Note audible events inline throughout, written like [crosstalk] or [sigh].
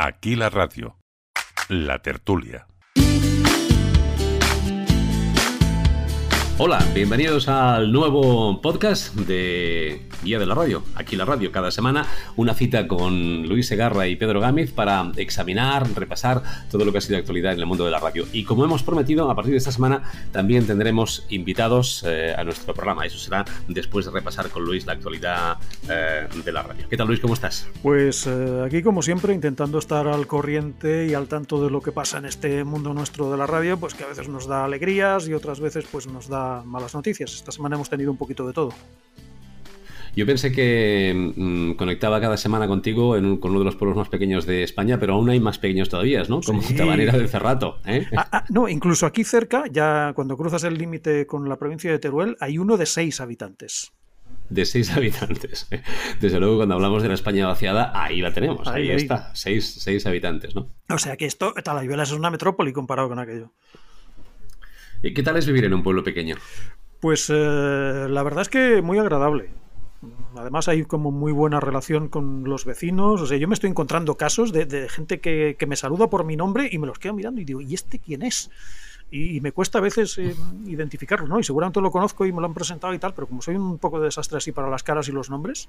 Aquí la radio. La tertulia. Hola, bienvenidos al nuevo podcast de Guía de la Radio. Aquí la radio, cada semana una cita con Luis Segarra y Pedro Gámez para examinar, repasar todo lo que ha sido actualidad en el mundo de la radio. Y como hemos prometido, a partir de esta semana también tendremos invitados eh, a nuestro programa. Eso será después de repasar con Luis la actualidad eh, de la radio. ¿Qué tal Luis? ¿Cómo estás? Pues eh, aquí como siempre intentando estar al corriente y al tanto de lo que pasa en este mundo nuestro de la radio, pues que a veces nos da alegrías y otras veces pues nos da malas noticias. Esta semana hemos tenido un poquito de todo. Yo pensé que mm, conectaba cada semana contigo en con uno de los pueblos más pequeños de España, pero aún hay más pequeños todavía, ¿no? Como sí. Tabanera del Cerrato. ¿eh? Ah, ah, no, incluso aquí cerca, ya cuando cruzas el límite con la provincia de Teruel, hay uno de seis habitantes. De seis [laughs] habitantes. Desde luego, cuando hablamos de la España vaciada, ahí la tenemos. Ahí, ahí está. Seis, seis, habitantes, ¿no? O sea que esto, Talayuelas es una metrópoli comparado con aquello. ¿Y qué tal es vivir en un pueblo pequeño? Pues eh, la verdad es que muy agradable. Además hay como muy buena relación con los vecinos. O sea, yo me estoy encontrando casos de, de gente que, que, me saluda por mi nombre y me los quedo mirando y digo, ¿y este quién es? Y, y me cuesta a veces eh, identificarlo, ¿no? Y seguramente lo conozco y me lo han presentado y tal, pero como soy un poco de desastre así para las caras y los nombres,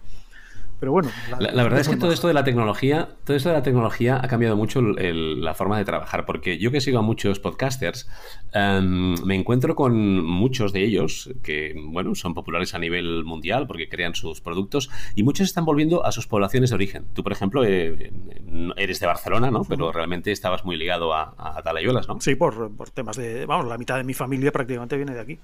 pero bueno. La, la, la verdad es que todo esto de la tecnología, todo esto de la tecnología ha cambiado mucho el, el, la forma de trabajar, porque yo que sigo a muchos podcasters, um, me encuentro con muchos de ellos que, bueno, son populares a nivel mundial porque crean sus productos y muchos están volviendo a sus poblaciones de origen. Tú, por ejemplo, eh, eres de Barcelona, ¿no? Pero realmente estabas muy ligado a, a Talayuelas, ¿no? Sí, por, por temas de, vamos, la mitad de mi familia prácticamente viene de aquí.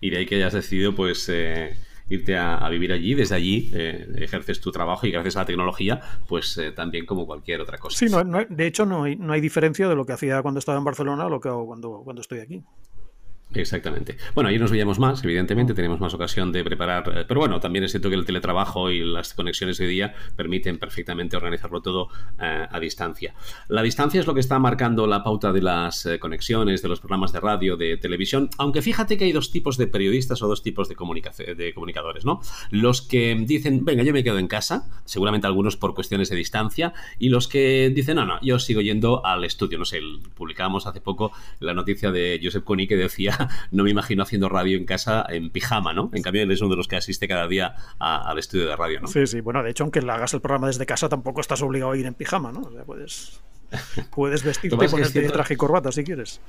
Y de ahí que hayas decidido, pues... Eh, irte a, vivir allí, desde allí eh, ejerces tu trabajo y gracias a la tecnología, pues eh, también como cualquier otra cosa. Sí, no, no, de hecho no hay, no hay diferencia de lo que hacía cuando estaba en Barcelona a lo que hago cuando, cuando estoy aquí. Exactamente. Bueno, ahí nos veíamos más, evidentemente, tenemos más ocasión de preparar, eh, pero bueno, también es cierto que el teletrabajo y las conexiones de día permiten perfectamente organizarlo todo eh, a distancia. La distancia es lo que está marcando la pauta de las eh, conexiones, de los programas de radio, de televisión, aunque fíjate que hay dos tipos de periodistas o dos tipos de, comunica de comunicadores, ¿no? Los que dicen, venga, yo me quedo en casa, seguramente algunos por cuestiones de distancia, y los que dicen, no, no, yo sigo yendo al estudio, no sé, publicábamos hace poco la noticia de Josep Kony que decía [laughs] no me imagino haciendo radio en casa en pijama, ¿no? En cambio, él es uno de los que asiste cada día a, al estudio de radio, ¿no? Sí, sí, bueno, de hecho, aunque hagas el programa desde casa, tampoco estás obligado a ir en pijama, ¿no? O sea, puedes, puedes vestirte y ponerte traje y corbata si quieres.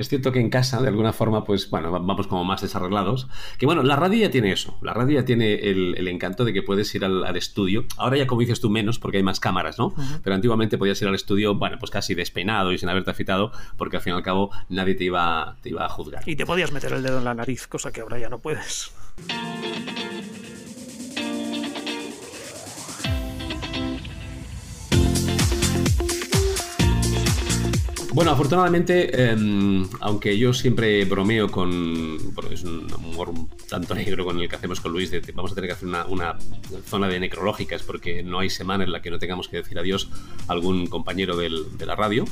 Es cierto que en casa, de alguna forma, pues bueno, vamos como más desarreglados. Que bueno, la radio ya tiene eso. La radio ya tiene el, el encanto de que puedes ir al, al, estudio. Ahora ya, como dices tú, menos porque hay más cámaras, ¿no? Uh -huh. Pero antiguamente podías ir al estudio, bueno, pues casi despeinado y sin haberte afitado, porque al fin y al cabo nadie te iba, te iba a juzgar. Y te podías meter el dedo en la nariz, cosa que ahora ya no puedes. Bueno, afortunadamente, eh, aunque yo siempre bromeo con. Bueno, es un humor un tanto [laughs] negro con el que hacemos con Luis, de, vamos a tener que hacer una, zona de necrológicas porque no hay semana en la que no tengamos que decir adiós a algún compañero de la radio.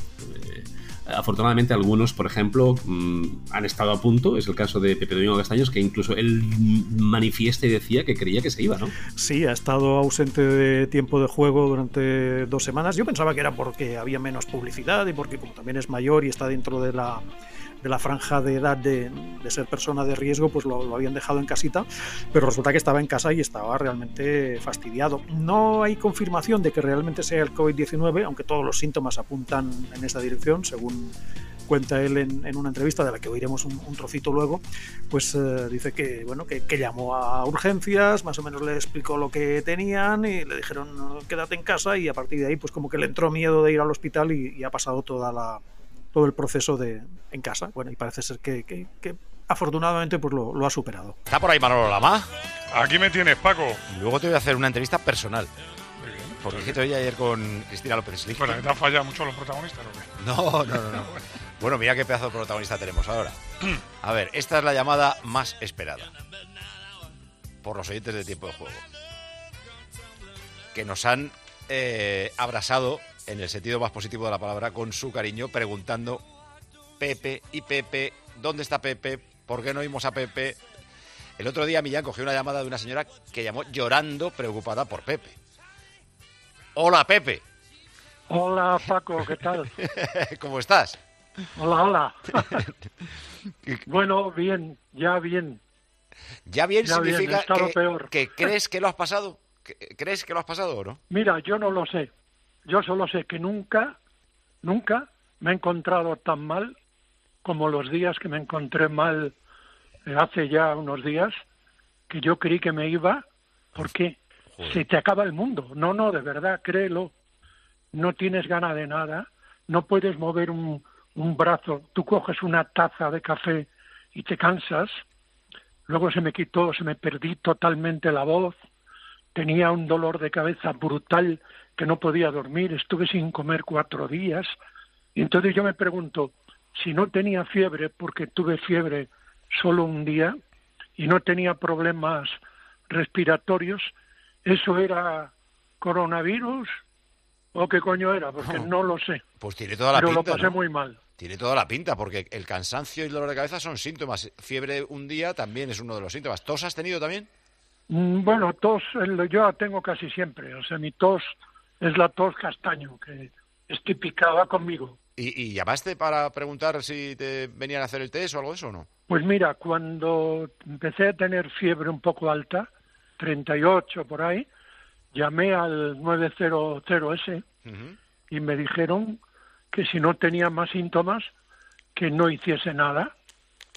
Afortunadamente algunos, por ejemplo, mmm, han estado a punto, es el caso de Pepe Domingo Castaños, que incluso él manifiesta y decía que creía que se iba, ¿no? Sí, ha estado ausente de tiempo de juego durante dos semanas. Yo pensaba que era porque había menos publicidad y porque como también es mayor y está dentro de la de la franja de edad de, ser persona de riesgo, pues lo, habían dejado en casita, pero resulta que estaba en casa y estaba realmente fastidiado. No hay confirmación de que realmente sea el COVID-19, aunque todos los síntomas apuntan en esa dirección, según cuenta él en, en, una entrevista de la que oiremos un, un trocito luego, pues eh, dice que bueno que, que, llamó a urgencias, más o menos le explicó lo que tenían y le dijeron quédate en casa y a partir de ahí pues como que le entró miedo de ir al hospital y, y ha pasado toda la todo el proceso de en casa. Bueno, y parece ser que, que, que afortunadamente pues lo, lo, ha superado. ¿Está por ahí Manolo Lama? Aquí me tienes, Paco. Y luego te voy a hacer una entrevista personal. Porque dije te oí ayer con Cristina López Slick. Bueno, ¿te han fallado mucho los protagonistas o qué? No, no, no, no. [laughs] bueno, mira qué pedazo de protagonista tenemos ahora. [clears throat] A ver, esta es la llamada más esperada. Por los oyentes de tiempo de juego. Que nos han eh, abrasado en el sentido más positivo de la palabra, con su cariño, preguntando Pepe y Pepe, ¿dónde está Pepe? ¿Por qué no oímos a Pepe? El otro día Millán cogió una llamada de una señora que llamó llorando, preocupada por Pepe. Hola Pepe. Hola Paco, ¿qué tal? [laughs] ¿Cómo estás? Hola, hola. [laughs] bueno, bien, ya bien. Ya bien Ya significa que, peor. que crees que lo has pasado. ¿Que- ¿Crees que lo has pasado o no? Mira, yo no lo sé. Yo solo sé que nunca, nunca me he encontrado tan mal como los días que me encontré mal eh, hace ya unos días, que yo creí que me iba, porque se te acaba el mundo. No, no, de verdad, créelo. No tienes gana de nada, no puedes mover un, un brazo, tú coges una taza de café y te cansas. Luego se me quitó, se me perdí totalmente la voz, tenía un dolor de cabeza brutal que no podía dormir, estuve sin comer cuatro días. Y entonces yo me pregunto, si no tenía fiebre, porque tuve fiebre solo un día, y no tenía problemas respiratorios, ¿eso era coronavirus o qué coño era? Porque no lo sé, Pues tiene toda la pero lo pinta. pasé ¿no? muy mal. Tiene toda la pinta, porque el cansancio y el dolor de cabeza son síntomas. Fiebre un día también es uno de los síntomas. ¿Tos has tenido también? Mm, Bueno, tos, yo la tengo casi siempre. O sea, mi tos es la tos castaño, que es típica, conmigo. ¿Y, y llamaste para preguntar si te venían a hacer el test o algo de eso o no? Pues mira, cuando empecé a tener fiebre un poco alta, 38 por ahí, llamé al 900S Ujú. y me dijeron que si no tenía más síntomas, que no hiciese nada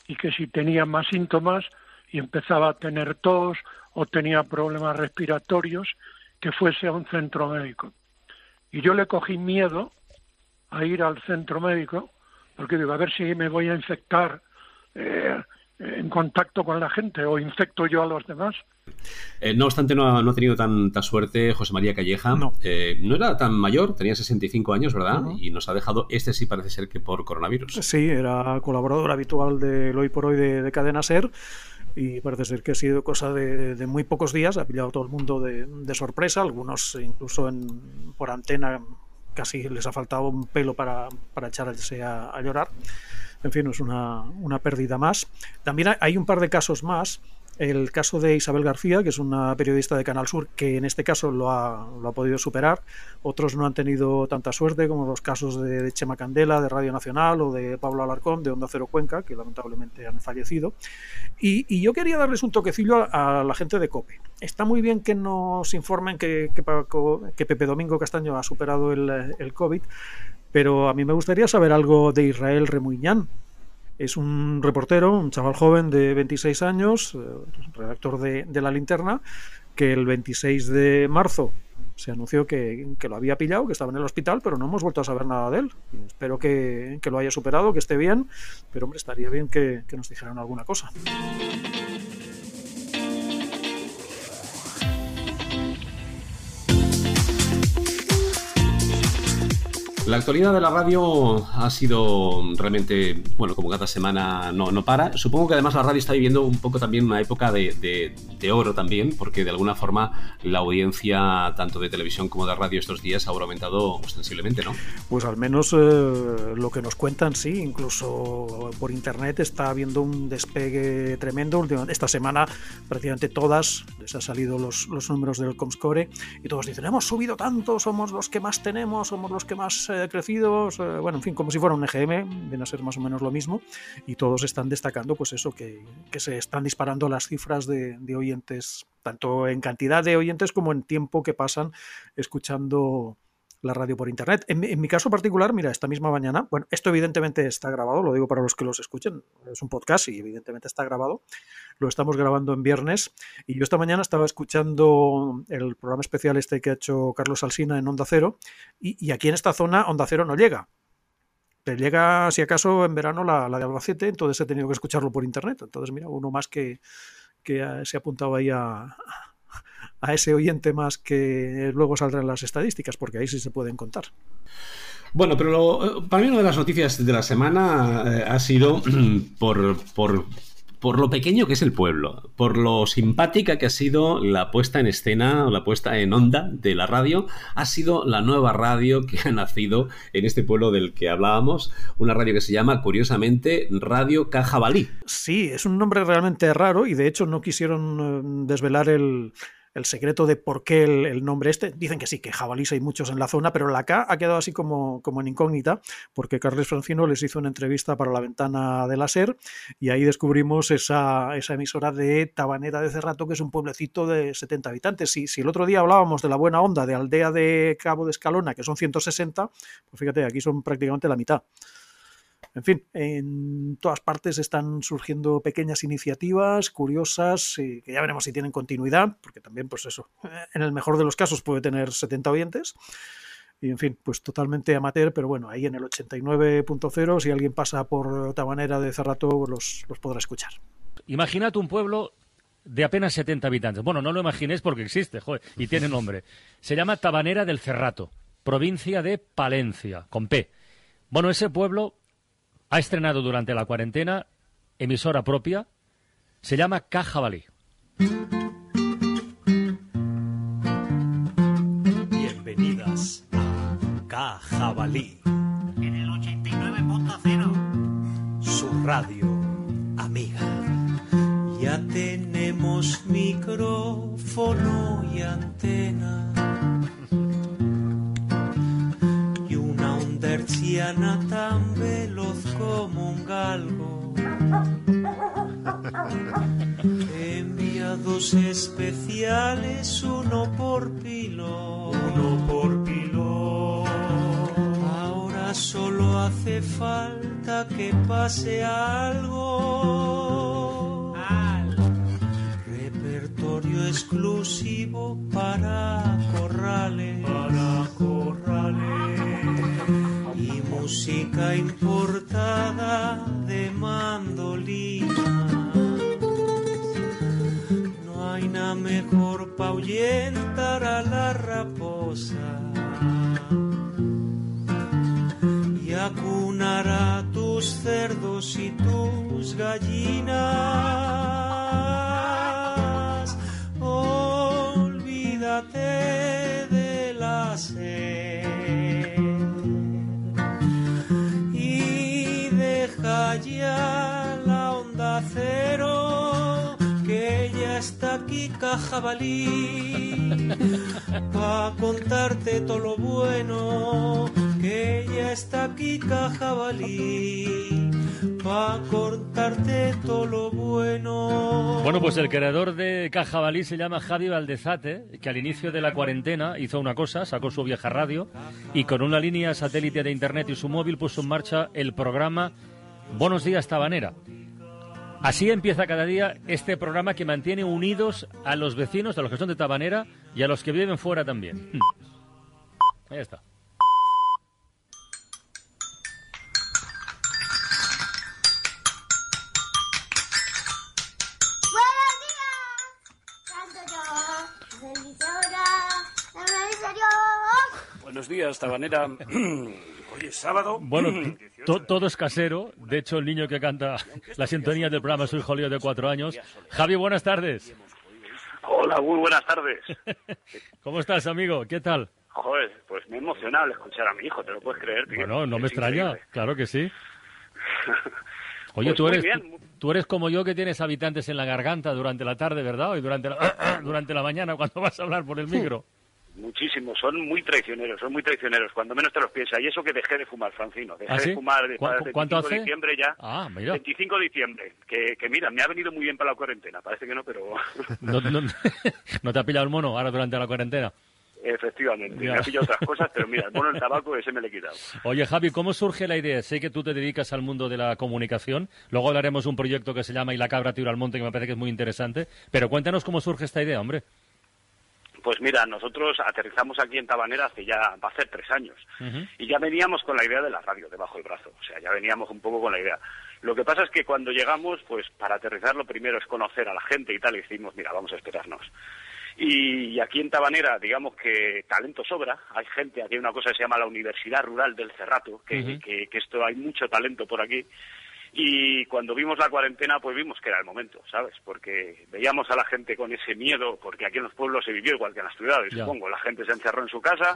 y que si tenía más síntomas y empezaba a tener tos o tenía problemas respiratorios, que fuese a un centro médico. Y yo le cogí miedo a ir al centro médico porque digo, a ver si me voy a infectar eh, en contacto con la gente o infecto yo a los demás. Eh, no obstante, no ha, no ha tenido tanta suerte José María Calleja. No. Eh, no era tan mayor, tenía 65 años, ¿verdad? Y nos ha dejado, este sí parece ser que por coronavirus. Sí, era colaborador habitual del Hoy por Hoy de, de Cadena Ser y parece ser que ha sido cosa de, muy pocos días, ha pillado todo el mundo de, sorpresa, algunos incluso por antena casi les ha faltado un pelo para, para echarse a, llorar. En fin, es una, una pérdida más. También hay un par de casos más. El caso de Isabel García, que es una periodista de Canal Sur, que en este caso lo ha, lo ha podido superar. Otros no han tenido tanta suerte, como los casos de, Chema Candela, de Radio Nacional, o de Pablo Alarcón, de Onda Cero Cuenca, que lamentablemente han fallecido. Y, yo quería darles un toquecillo a, la gente de COPE. Está muy bien que nos informen que Pepe Domingo Castaño ha superado el, el COVID, pero a mí me gustaría saber algo de Israel Remuñán. Es un reportero, un chaval joven de 26 años, eh, redactor de, de La Linterna, que el 26 de marzo se anunció que, que lo había pillado, que estaba en el hospital, pero no hemos vuelto a saber nada de él. Espero que, que lo haya superado, que esté bien, pero hombre, estaría bien que, que nos dijeran alguna cosa. La actualidad de la radio ha sido realmente, bueno, como cada semana no, no para. Supongo que además la radio está viviendo un poco también una época de, de- de oro también, porque de alguna forma la audiencia tanto de televisión como de radio estos días ha aumentado ostensiblemente, ¿no? Pues al menos eh, lo que nos cuentan, sí, incluso por internet está habiendo un despegue tremendo. Esta semana prácticamente todas les han salido los, los números del Comscore y todos dicen, hemos subido tanto, somos los que más tenemos, somos los que más eh, crecidos, eh, bueno, en fin, como si fuera un EGM, viene a ser más o menos lo mismo y todos están destacando pues eso, que, que se están disparando las cifras de, de oyentes, tanto en cantidad de oyentes como en tiempo que pasan escuchando la radio por internet. En, mi- caso particular, mira, esta misma mañana, bueno, esto evidentemente está grabado, lo digo para los que los escuchen, es un podcast y evidentemente está grabado, lo estamos grabando en viernes y yo esta mañana estaba escuchando el programa especial este que ha hecho Carlos Alsina en Onda Cero y, aquí en esta zona Onda Cero no llega. Pero llega, si acaso, en verano la, la de Albacete, entonces he tenido que escucharlo por internet. Entonces, mira, uno más que, que se ha apuntado ahí a, a ese oyente más que luego saldrán las estadísticas, porque ahí sí se pueden contar. Bueno, pero lo- para mí una de las noticias de la semana eh, ha sido [clears throat] por, por, por lo pequeño que es el pueblo, por lo simpática que ha sido la puesta en escena o la puesta en onda de la radio, ha sido la nueva radio que ha nacido en este pueblo del que hablábamos, una radio que se llama, curiosamente, Radio Cajabalí. Sí, es un nombre realmente raro y de hecho no quisieron eh, desvelar el, el secreto de por qué el, nombre este. Dicen que sí, que jabalís hay muchos en la zona, pero la K ha quedado así como, como en incógnita, porque Carles Francino les hizo una entrevista para la ventana de la SER y ahí descubrimos esa, esa emisora de Tabanera de Cerrato, que es un pueblecito de 70 habitantes. Si, si el otro día hablábamos de la buena onda de aldea de Cabo de Escalona, que son 160, pues fíjate, aquí son prácticamente la mitad. En fin, en todas partes están surgiendo pequeñas iniciativas curiosas que ya veremos si tienen continuidad, porque también, pues eso, [laughs] en el mejor de los casos puede tener 70 oyentes. Y en fin, pues totalmente amateur, pero bueno, ahí en el 89.0, si alguien pasa por Tabanera de Cerrato, los, los podrá escuchar. Imagínate un pueblo de apenas 70 habitantes. Bueno, no lo imaginéis porque existe, joder, y tiene nombre. Se llama Tabanera del Cerrato, provincia de Palencia, con P. Bueno, ese pueblo ha estrenado durante la cuarentena emisora propia, se llama Cajabalí. Bienvenidas a Cajabalí. En el 89.0. Su radio amiga. Ya tenemos micrófono y antena persiana tan veloz como un galgo. [laughs] Enviados especiales, uno por pilo. Uno por pilo. Ahora solo hace falta que pase algo. Al repertorio exclusivo para corrales. Para corrales música importada de mandolina. No hay nada mejor pa' ahuyentar a la raposa y acunar a tus cerdos y tus gallinas. Olvídate de la sed ya la onda cero, que ya está aquí Cajabalí, contarte todo lo bueno, que ya está aquí Cajabalí, contarte todo lo bueno. Bueno, pues el creador de Cajabalí se llama Javi Valdezate, que al inicio de la cuarentena hizo una cosa, sacó su vieja radio y con una línea satélite de internet y su móvil puso en marcha el programa Buenos días, Tabanera. Así empieza cada día este programa que mantiene unidos a los vecinos, a los que son de Tabanera y a los que viven fuera también. [laughs] Ahí está. Buenos días, Tabanera. [laughs] Hoy es sábado. [clears throat] Bueno, todo es casero. De hecho, el niño que canta la sintonía del programa es un jolío de cuatro años. Javi, buenas tardes. Hola, muy buenas tardes. [laughs] ¿Cómo estás, amigo? ¿Qué tal? Joder, pues me he emocionado escuchar a mi hijo, ¿te lo puedes creer? Bueno, no me extraña, claro que sí. [laughs] Oye, pues tú eres tú eres como yo que tienes habitantes en la garganta durante la tarde, ¿verdad? Y durante la, [clears throat] durante la mañana cuando vas a hablar por el micro. Muchísimo, son muy traicioneros, son muy traicioneros, cuando menos te los piensas. Y eso que dejé de fumar, Francino, dejé ¿Ah, de fumar el 25 de diciembre ya. Ah, mira. 25 de diciembre, que, que, mira, me ha venido muy bien para la cuarentena, parece que no, pero... [laughs] ¿No, no, te ha pillado el mono ahora durante la cuarentena? Efectivamente, me ha pillado otras cosas, pero mira, el mono del tabaco [laughs] ese me lo he quitado. Oye, Javi, ¿cómo surge la idea? Sé que tú te dedicas al mundo de la comunicación, luego hablaremos de un proyecto que se llama Y la cabra tira al monte, que me parece que es muy interesante, pero cuéntanos cómo surge esta idea, hombre. Pues mira, nosotros aterrizamos aquí en Tabanera hace ya, va a ser tres años, y ya veníamos con la idea de la radio debajo del brazo, o sea, ya veníamos un poco con la idea. Lo que pasa es que cuando llegamos, pues para aterrizar lo primero es conocer a la gente y tal, y decimos, mira, vamos a esperarnos. Y, aquí en Tabanera, digamos que talento sobra, hay gente, aquí hay una cosa que se llama la Universidad Rural del Cerrato, que, que esto hay mucho talento por aquí, y cuando vimos la cuarentena, pues vimos que era el momento, ¿sabes? Porque veíamos a la gente con ese miedo, porque aquí en los pueblos se vivió igual que en las ciudades, supongo. La gente se encerró en su casa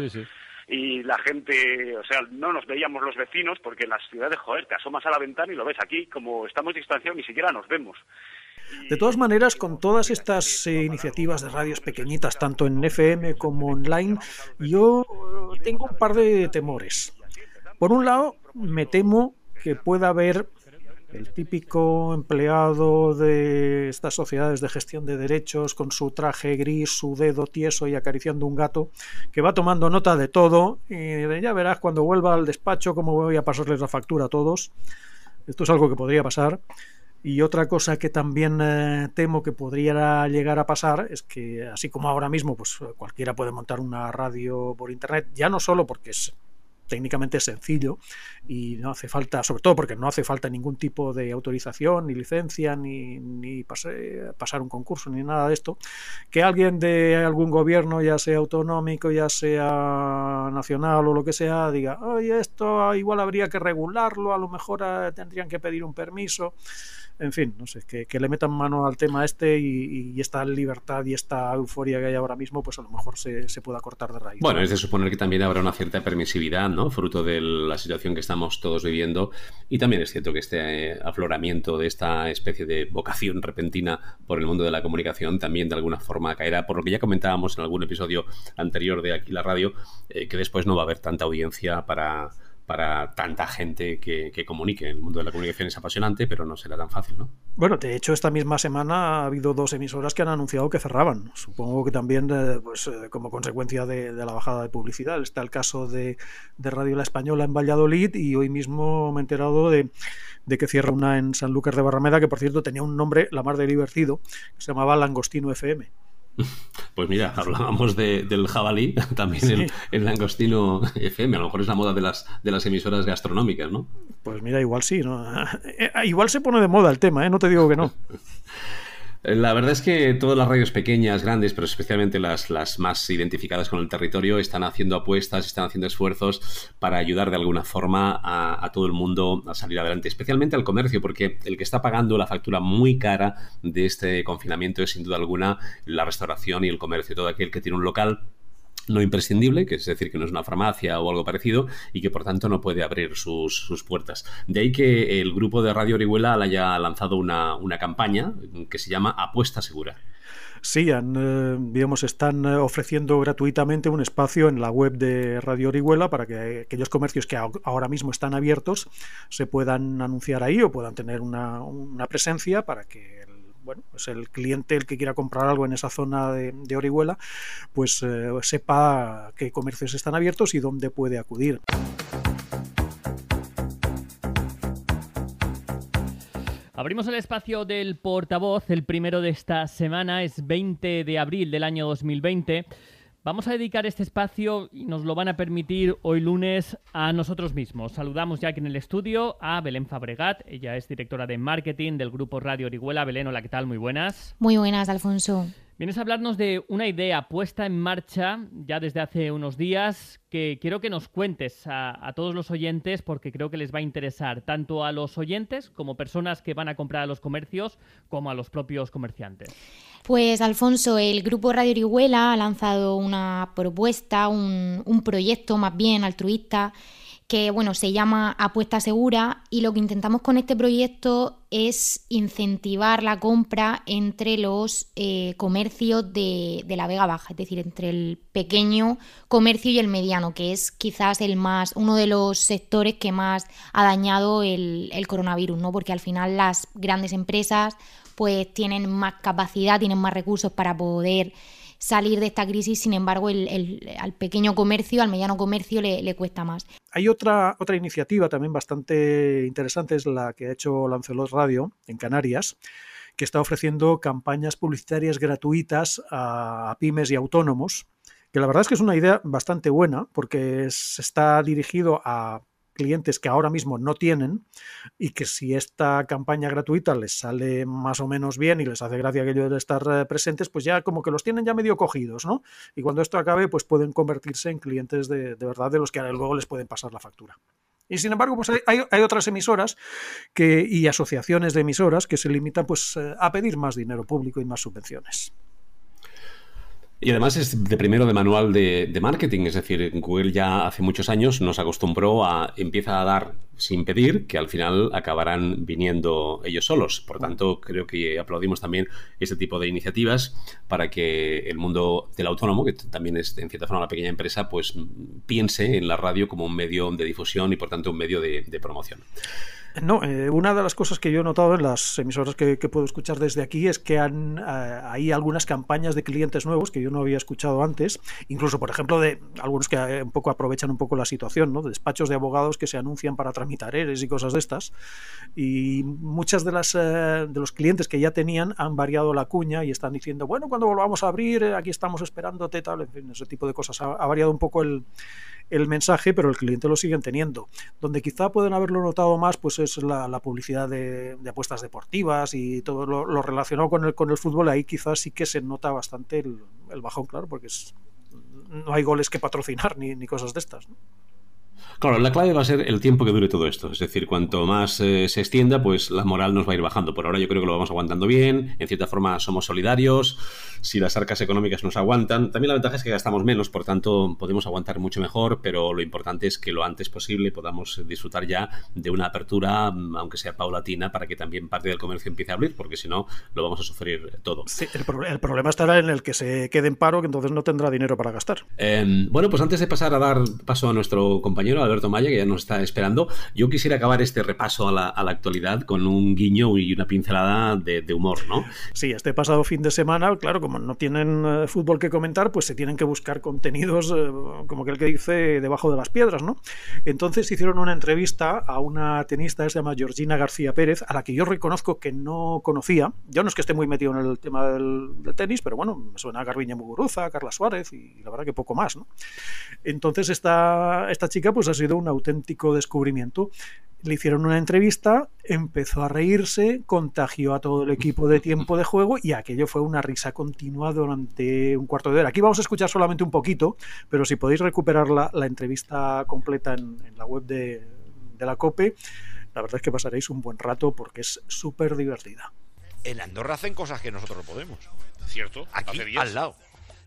y la gente, o sea, no nos veíamos los vecinos, porque en las ciudades, joder, te asomas a la ventana y lo ves aquí, como estamos distanciados, ni siquiera nos vemos. De todas maneras, con todas estas eh, iniciativas de radios pequeñitas, tanto en FM como online, yo tengo un par de temores. Por un lado, me temo que pueda haber el típico empleado de estas sociedades de gestión de derechos con su traje gris, su dedo tieso y acariciando un gato, que va tomando nota de todo y ya verás cuando vuelva al despacho cómo voy a pasarles la factura a todos. Esto es algo que podría pasar. Y otra cosa que también eh, temo que podría llegar a pasar es que, así como ahora mismo, pues cualquiera puede montar una radio por internet, ya no solo porque es técnicamente sencillo y no hace falta, sobre todo porque no hace falta ningún tipo de autorización, ni licencia, ni, ni pasar un concurso, ni nada de esto, que alguien de algún gobierno, ya sea autonómico, ya sea nacional o lo que sea, diga, oye, esto igual habría que regularlo, a lo mejor eh, tendrían que pedir un permiso en fin, no sé, que, le metan mano al tema este y, esta libertad y esta euforia que hay ahora mismo, pues a lo mejor se, se pueda cortar de raíz. Bueno, es de suponer que también habrá una cierta permisividad, ¿no? Fruto de la situación que estamos todos viviendo. Y también es cierto que este eh, afloramiento de esta especie de vocación repentina por el mundo de la comunicación también de alguna forma caerá, por lo que ya comentábamos en algún episodio anterior de aquí la radio, eh, que después no va a haber tanta audiencia para para tanta gente que, comunique. El mundo de la comunicación es apasionante, pero no será tan fácil, ¿no? Bueno, de hecho, esta misma semana ha habido dos emisoras que han anunciado que cerraban. Supongo que también eh, pues, eh, como consecuencia de, la bajada de publicidad. Está el caso de, Radio La Española en Valladolid y hoy mismo me he enterado de, que cierra una en San Lucas de Barrameda, que por cierto tenía un nombre, la más de divertido, que se llamaba Langostino FM. [laughs] Pues mira, hablábamos del jabalí, [laughs] también el, langostino FM, a lo mejor es la moda de las, de las emisoras gastronómicas, ¿no? Pues mira, igual sí, ¿no? [laughs] Eh, igual se pone de moda el tema, ¿eh? No te digo que no. La verdad es que todas las radios pequeñas, grandes, pero especialmente las, las más identificadas con el territorio, están haciendo apuestas, están haciendo esfuerzos para ayudar de alguna forma a, todo el mundo a salir adelante, especialmente al comercio, porque el que está pagando la factura muy cara de este confinamiento es sin duda alguna la restauración y el comercio. Todo aquel que tiene un local no imprescindible, que es decir, que no es una farmacia o algo parecido y que por tanto no puede abrir sus, puertas. De ahí que el grupo de Radio Orihuela haya lanzado una, campaña que se llama Apuesta Segura. Sí, eh, digamos, están eh, ofreciendo gratuitamente un espacio en la web de Radio Orihuela para que aquellos comercios que ahora mismo están abiertos se puedan anunciar ahí o puedan tener una, una presencia para que bueno, pues el cliente, el que quiera comprar algo en esa zona de, Orihuela, pues eh, sepa qué comercios están abiertos y dónde puede acudir. Abrimos el espacio del portavoz, el primero de esta semana es 20 de abril del año 2020. Vamos a dedicar este espacio y nos lo van a permitir hoy lunes a nosotros mismos. Saludamos ya aquí en el estudio a Belén Fabregat. Ella es directora de marketing del grupo Radio Orihuela. Belén, hola, ¿qué tal? Muy buenas. Muy buenas, Alfonso. Vienes a hablarnos de una idea puesta en marcha ya desde hace unos días que quiero que nos cuentes a, todos los oyentes porque creo que les va a interesar tanto a los oyentes como personas que van a comprar a los comercios como a los propios comerciantes. Pues Alfonso, el grupo Radio Orihuela ha lanzado una propuesta, un, proyecto más bien altruista que bueno, se llama Apuesta Segura y lo que intentamos con este proyecto es incentivar la compra entre los eh, comercios de, la Vega Baja, es decir, entre el pequeño comercio y el mediano, que es quizás el más, uno de los sectores que más ha dañado el, el coronavirus, ¿no? Porque al final las grandes empresas pues tienen más capacidad, tienen más recursos para poder salir de esta crisis, sin embargo, al pequeño comercio, al mediano comercio le, cuesta más. Hay otra, otra iniciativa también bastante interesante, es la que ha hecho Lancelot Radio en Canarias, que está ofreciendo campañas publicitarias gratuitas a pymes y autónomos, que la verdad es que es una idea bastante buena, porque se está dirigido a clientes que ahora mismo no tienen y que si esta campaña gratuita les sale más o menos bien y les hace gracia aquello de estar eh, presentes, pues ya como que los tienen ya medio cogidos, ¿no? Y cuando esto acabe, pues pueden convertirse en clientes de, verdad de los que luego les pueden pasar la factura. Y sin embargo, pues hay, hay, otras emisoras que, y asociaciones de emisoras que se limitan pues, eh, a pedir más dinero público y más subvenciones. Y además es de primero de manual de, marketing, es decir, Google ya hace muchos años nos acostumbró a empieza a dar sin pedir, que al final acabarán viniendo ellos solos. Por tanto, creo que aplaudimos también este tipo de iniciativas para que el mundo del autónomo, que también es en cierta forma una pequeña empresa, pues piense en la radio como un medio de difusión y por tanto un medio de promoción. No, eh, una de las cosas que yo he notado en las emisoras que, puedo escuchar desde aquí es que eh, hay algunas campañas de clientes nuevos que yo no había escuchado antes, incluso por ejemplo de algunos que eh, un poco aprovechan un poco la situación, ¿no? de despachos de abogados que se anuncian para tramitar eres y cosas de estas. Y muchas de las de los clientes que ya tenían han variado la cuña y están diciendo, bueno, cuando volvamos a abrir, aquí estamos esperándote, tal, en fin, ese tipo de cosas. ha variado un poco el, el mensaje, pero el cliente lo siguen teniendo. Donde quizá pueden haberlo notado más, pues es la, publicidad de, apuestas deportivas y todo lo, relacionado con el, con el fútbol. Ahí quizás sí que se nota bastante el, bajón, claro, porque no hay goles que patrocinar ni, ni cosas de estas. ¿no? Claro, la clave va a ser el tiempo que dure todo esto. Es decir, cuanto más eh, se extienda, pues la moral nos va a ir bajando. Por ahora yo creo que lo vamos aguantando bien. En cierta forma somos solidarios. Si las arcas económicas nos aguantan, también la ventaja es que gastamos menos, por tanto podemos aguantar mucho mejor, pero lo importante es que lo antes posible podamos disfrutar ya de una apertura, aunque sea paulatina, para que también parte del comercio empiece a abrir, porque si no lo vamos a sufrir todo. Sí, el, problema estará en el que se quede en paro, que entonces no tendrá dinero para gastar. Em, bueno, pues antes de pasar a dar paso a nuestro compañero, Alberto Maya, que ya nos está esperando. Yo quisiera acabar este repaso a la, actualidad con un guiño y una pincelada de, humor, ¿no? Sí, este pasado fin de semana, claro, como no tienen eh, fútbol que comentar, pues se tienen que buscar contenidos, eh, como que el que dice, debajo de las piedras, ¿no? Entonces hicieron una entrevista a una tenista que se llama Georgina García Pérez, a la que yo reconozco que no conocía. Yo no es que esté muy metido en el tema del, tenis, pero bueno, me suena a Garbiña Muguruza, a Carla Suárez y la verdad que poco más, ¿no? Entonces esta, esta chica pues ha sido un auténtico descubrimiento. Le hicieron una entrevista, empezó a reírse, contagió a todo el equipo de tiempo de juego y aquello fue una risa continua durante un cuarto de hora. Aquí vamos a escuchar solamente un poquito, pero si podéis recuperar la, entrevista completa en, la web de, la COPE, la verdad es que pasaréis un buen rato porque es súper divertida. En Andorra hacen cosas que nosotros no podemos. Cierto, aquí al lado.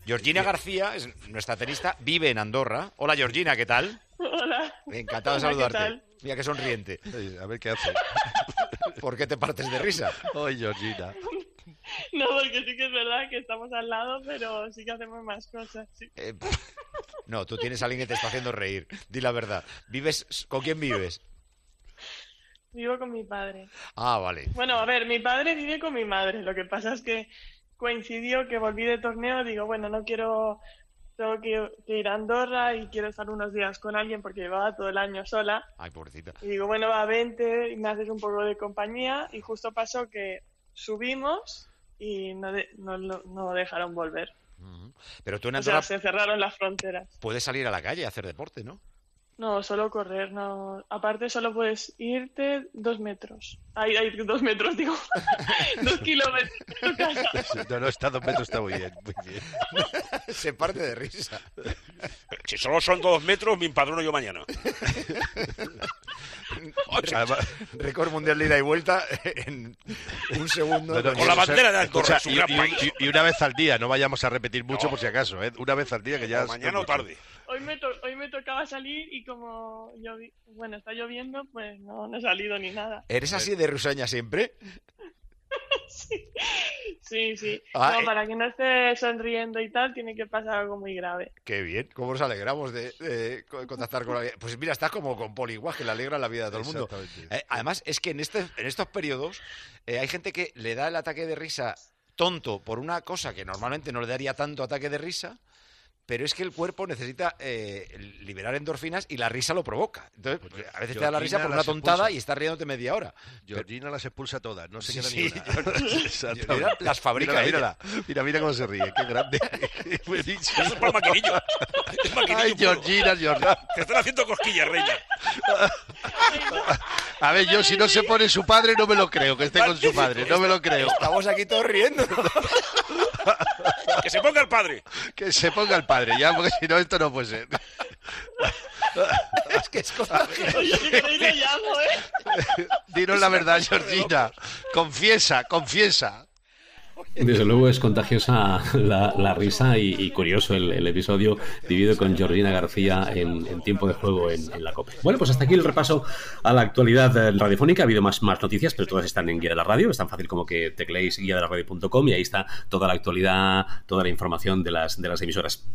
Georgina García es nuestra tenista, vive en Andorra. Hola Georgina, ¿qué tal? Hola. Encantado de saludarte. Mira qué sonriente. a ver qué hace. [laughs] ¿Por qué te partes de risa? Ay, Georgina. No, porque sí que es verdad que estamos al lado, pero sí que hacemos más cosas. Eh, no, tú tienes a alguien que te está haciendo reír. Di la verdad. ¿Vives con quién vives? Vivo con mi padre. Ah, vale. Bueno, a ver, mi padre vive con mi madre. Lo que pasa es que coincidió que volví de torneo. Digo, bueno, no quiero tengo que, ir a Andorra y quiero estar unos días con alguien porque llevaba todo el año sola. Ay, pobrecita. Y digo, bueno, va, vente y me haces un poco de compañía. Y justo pasó que subimos y no, no, dejaron volver. Pero tú en Andorra... O sea, se cerraron las fronteras. Puedes salir a la calle a hacer deporte, ¿no? No, solo correr, no. Aparte, solo puedes irte dos metros. Ay, ay dos metros, digo. [laughs] dos kilómetros. no, no, está dos metros, está muy bien. Muy bien. [laughs] Se parte de risa. Si solo son dos metros, me empadrono yo mañana. Récord mundial de ida y vuelta en un segundo. con la bandera de Andorra. y, una vez al día, no vayamos a repetir mucho por si acaso. ¿eh? Una vez al día que ya. mañana o tarde hoy me, hoy me tocaba salir y como bueno, está lloviendo, pues no, no he salido ni nada. ¿Eres así de rusaña siempre? [laughs] sí, sí. Ah, no, eh. para que no esté sonriendo y tal, tiene que pasar algo muy grave. Qué bien, cómo nos alegramos de, contactar con la Pues mira, estás como con Poliguaj, que le alegra la vida de todo el mundo. Eh, además, es que en, este, en estos periodos eh, hay gente que le da el ataque de risa tonto por una cosa que normalmente no le daría tanto ataque de risa pero es que el cuerpo necesita eh, liberar endorfinas y la risa lo provoca. Entonces, pues, a veces te da la risa por una tontada y estás riéndote media hora. Georgina las expulsa todas, no se queda sí, ni una. [laughs] las fabrica mira, mira, mira, cómo se ríe, qué grande. [laughs] Eso es para maquinillo. [laughs] Es maquinillo Ay, Georgina, Georgina. Te están haciendo cosquillas, reina. A ver, yo si no se pone su padre no me lo creo, que esté con su padre, no me lo creo. Estamos aquí todos riendo. Que se ponga el padre. Que se ponga el padre, ya, porque si no, esto no puede ser. es que es cosa ¿eh? Dinos la verdad, Georgina. Confiesa, confiesa. [laughs] Desde luego es contagiosa la, risa y, curioso el, episodio vivido con Georgina García en, tiempo de juego en, la COPE. Bueno, pues hasta aquí el repaso a la actualidad eh, radiofónica. Ha habido más, noticias, pero todas están en Guía de la Radio. Es tan fácil como que tecleéis guía de la radio.com y ahí está toda la actualidad, toda la información de las emisoras.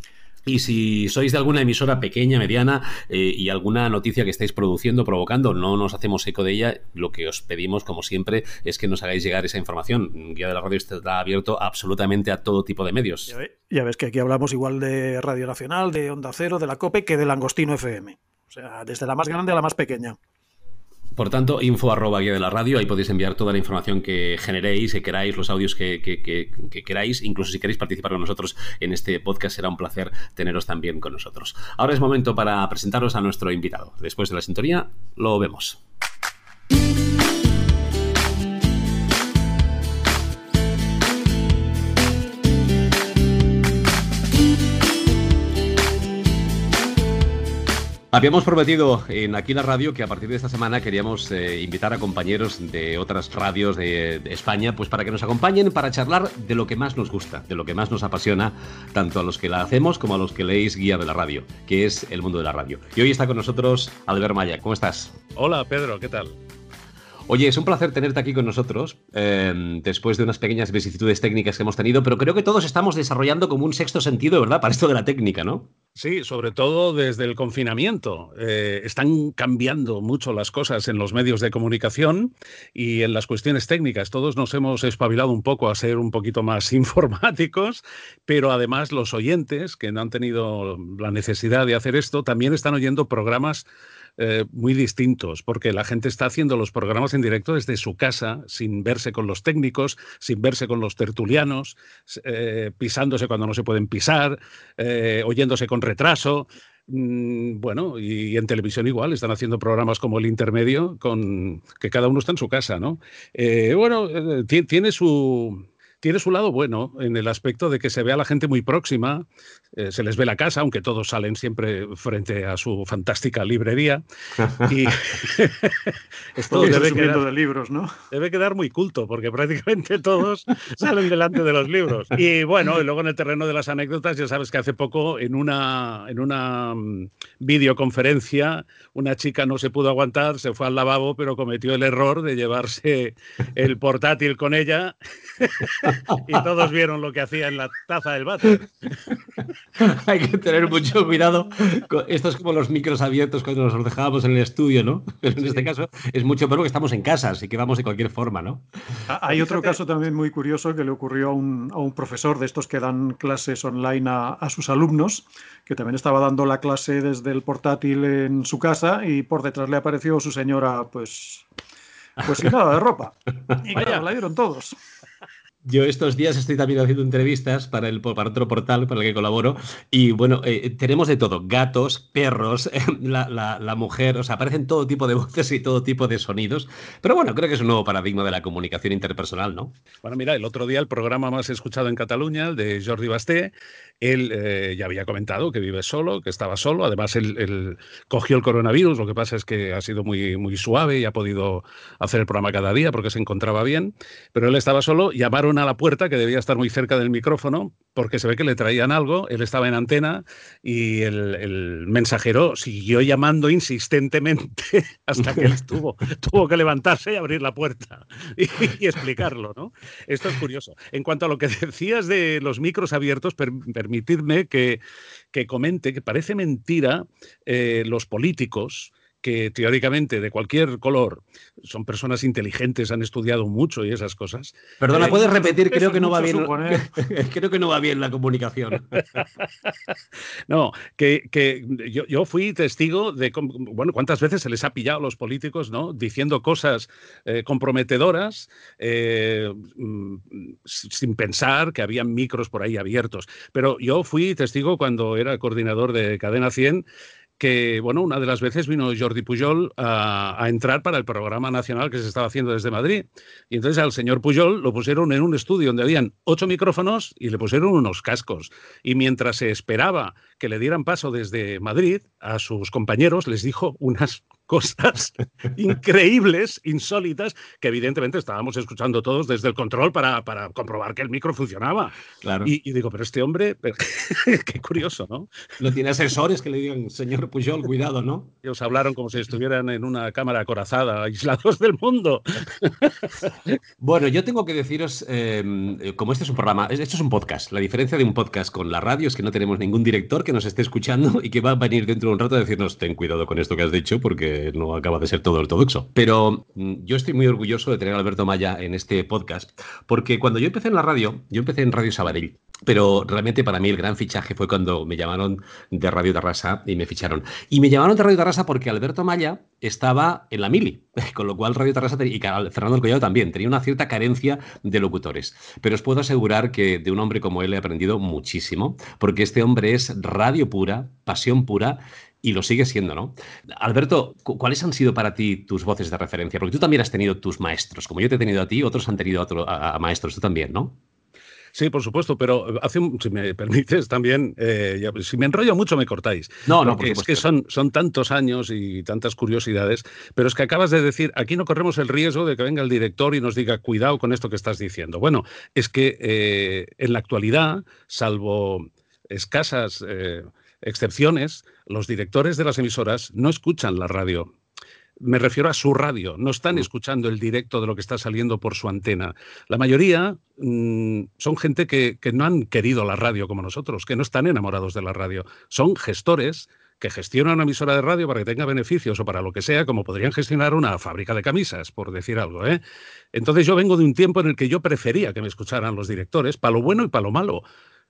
Y si sois de alguna emisora pequeña, mediana eh, y alguna noticia que estáis produciendo, provocando, no nos hacemos eco de ella. Lo que os pedimos, como siempre, es que nos hagáis llegar esa información. Guía de la Radio está abierto absolutamente a todo tipo de medios. Ya, ves que aquí hablamos igual de Radio Nacional, de Onda Cero, de la COPE, que del Langostino FM. O sea, desde la más grande a la más pequeña. Por tanto, info arroba guía de la radio, ahí podéis enviar toda la información que generéis, que queráis, los audios que, que, queráis, incluso si queréis participar con nosotros en este podcast, será un placer teneros también con nosotros. Ahora es momento para presentaros a nuestro invitado. Después de la sintonía, lo vemos. Habíamos prometido en Aquí la Radio que a partir de esta semana queríamos eh, invitar a compañeros de otras radios de, España pues para que nos acompañen para charlar de lo que más nos gusta, de lo que más nos apasiona, tanto a los que la hacemos como a los que leéis Guía de la Radio, que es el mundo de la radio. Y hoy está con nosotros Albert Maya. ¿Cómo estás? Hola Pedro, ¿qué tal? Oye, es un placer tenerte aquí con nosotros, em, después de unas pequeñas vicisitudes técnicas que hemos tenido, pero creo que todos estamos desarrollando como un sexto sentido, ¿verdad? Para esto de la técnica, ¿no? Sí, sobre todo desde el confinamiento. Eh, están cambiando mucho las cosas en los medios de comunicación y en las cuestiones técnicas. Todos nos hemos espabilado un poco a ser un poquito más [laughs] informáticos, pero además los oyentes que no han tenido la necesidad de hacer esto también están oyendo programas eh, muy distintos, porque la gente está haciendo los programas en directo desde su casa, sin verse con los técnicos, sin verse con los tertulianos, eh, pisándose cuando no se pueden pisar, eh, oyéndose con retraso. Mm, bueno, y en televisión igual, están haciendo programas como el intermedio, con que cada uno está en su casa, ¿no? bueno, tiene su, tiene su lado bueno en el aspecto de que se ve a la gente muy próxima, eh, se les ve la casa, aunque todos salen siempre frente a su fantástica librería. y [laughs] esto [laughs] debe quedar, de libros, ¿no? debe quedar muy culto, porque prácticamente [laughs] todos salen delante de los libros. Y bueno, y luego en el terreno de las anécdotas, ya sabes que hace poco en una, en una mm, videoconferencia una chica no se pudo aguantar, se fue al lavabo, pero cometió el error de llevarse el portátil con ella y todos vieron lo que hacía en la taza del váter. [laughs] Hay que tener mucho cuidado. Esto es como los micros abiertos cuando nos los dejábamos en el estudio, ¿no? [laughs] Pero en este caso es mucho peor que estamos en casa, así que vamos de cualquier forma, ¿no? Hay otro caso también muy curioso que le ocurrió a un, profesor de estos que dan clases online a, sus alumnos, que también estaba dando la clase desde el portátil en su casa y por detrás le apareció su señora, pues, pues sin [laughs] nada de ropa. Y claro, la dieron todos. Yo estos días estoy también haciendo entrevistas para, el, para otro portal para el que colaboro y bueno, eh, tenemos de todo, gatos, perros, [laughs] la, la, mujer, o sea, aparecen todo tipo de voces y todo tipo de sonidos, pero bueno, creo que es un nuevo paradigma de la comunicación interpersonal, ¿no? Bueno, mira, el otro día el programa más escuchado en Cataluña, el de Jordi Basté, él eh, ya había comentado que vive solo, que estaba solo. Además, él, cogió el coronavirus. Lo que pasa es que ha sido muy, muy suave y ha podido hacer el programa cada día porque se encontraba bien. Pero él estaba solo. Llamaron a la puerta, que debía estar muy cerca del micrófono, porque se ve que le traían algo. Él estaba en antena y el, mensajero siguió llamando insistentemente [laughs] hasta que él [laughs] tuvo, tuvo que levantarse y abrir la puerta [laughs] y, y, explicarlo. ¿no? Esto es curioso. En cuanto a lo que decías de los micros abiertos, permitidme que, que comente que parece mentira eh, los políticos que teóricamente de cualquier color son personas inteligentes, han estudiado mucho y esas cosas. Perdona, eh, puedes repetir, creo que no va bien. [laughs] creo que no va bien la comunicación. [laughs] no, que, yo, fui testigo de bueno, cuántas veces se les ha pillado a los políticos, ¿no? Diciendo cosas eh, comprometedoras eh, mm, sin pensar que habían micros por ahí abiertos. Pero yo fui testigo cuando era coordinador de Cadena 100 que, bueno, una de las veces vino Jordi Pujol a, entrar para el programa nacional que se estaba haciendo desde Madrid. Y entonces al señor Pujol lo pusieron en un estudio donde habían ocho micrófonos y le pusieron unos cascos. Y mientras se esperaba que le dieran paso desde Madrid a sus compañeros, les dijo unas cosas [laughs] increíbles, insólitas, que evidentemente estábamos escuchando todos desde el control para, para comprobar que el micro funcionaba. Claro. Y, y digo, pero este hombre, [laughs] qué curioso, ¿no? No tiene asesores que le digan, señor Pujol, cuidado, ¿no? Ellos hablaron como si estuvieran en una cámara acorazada, aislados del mundo. [laughs] Bueno, yo tengo que deciros, eh, como este es un programa, esto es un podcast. La diferencia de un podcast con la radio es que no tenemos ningún director que nos esté escuchando y que va a venir dentro de un rato a decirnos, ten cuidado con esto que has dicho porque no acaba de ser todo ortodoxo. Pero mm, yo estoy muy orgulloso de tener a Alberto Maya en este podcast porque cuando yo empecé en la radio, yo empecé en Radio Sabarell, pero realmente para mí el gran fichaje fue cuando me llamaron de Radio Tarrasa y me ficharon. Y me llamaron de Radio Tarrasa porque Alberto Maya estaba en la mili, [laughs] con lo cual Radio Tarrasa y Fernando Collado también tenía una cierta carencia de locutores. Pero os puedo asegurar que de un hombre como él he aprendido muchísimo, porque este hombre es radio pura, pasión pura y lo sigue siendo, ¿no? Alberto, ¿cuáles han sido para ti tus voces de referencia? Porque tú también has tenido tus maestros, como yo te he tenido a ti, otros han tenido a, otro, a, a maestros, tú también, ¿no? Sí, por supuesto, pero hace, si me permites también, eh, ya, si me enrollo mucho me cortáis. No, no, porque es que son, son tantos años y tantas curiosidades, pero es que acabas de decir, aquí no corremos el riesgo de que venga el director y nos diga, cuidado con esto que estás diciendo. Bueno, es que eh, en la actualidad, salvo escasas eh, excepciones, los directores de las emisoras no escuchan la radio me refiero a su radio, no están escuchando el directo de lo que está saliendo por su antena. La mayoría mmm, son gente que, que, no han querido la radio como nosotros, que no están enamorados de la radio. Son gestores que gestionan una emisora de radio para que tenga beneficios o para lo que sea, como podrían gestionar una fábrica de camisas, por decir algo. ¿eh? Entonces yo vengo de un tiempo en el que yo prefería que me escucharan los directores, para lo bueno y para lo malo.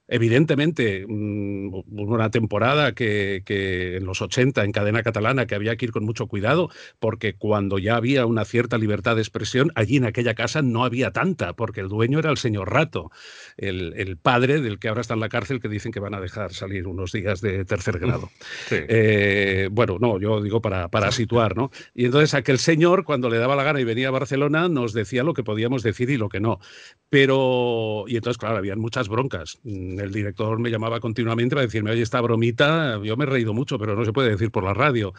Evidentemente, una temporada que, que, en los 80 en cadena catalana que había que ir con mucho cuidado, porque cuando ya había una cierta libertad de expresión, allí en aquella casa no había tanta, porque el dueño era el señor Rato, el, el padre del que ahora está en la cárcel, que dicen que van a dejar salir unos días de tercer grado. Sí. Eh, bueno, no, yo digo para, para situar, ¿no? Y entonces aquel señor, cuando le daba la gana y venía a Barcelona, nos decía lo que podíamos decir y lo que no. Pero, y entonces, claro, habían muchas broncas el director me llamaba continuamente para decirme, oye, esta bromita, yo me he reído mucho, pero no se puede decir por la radio.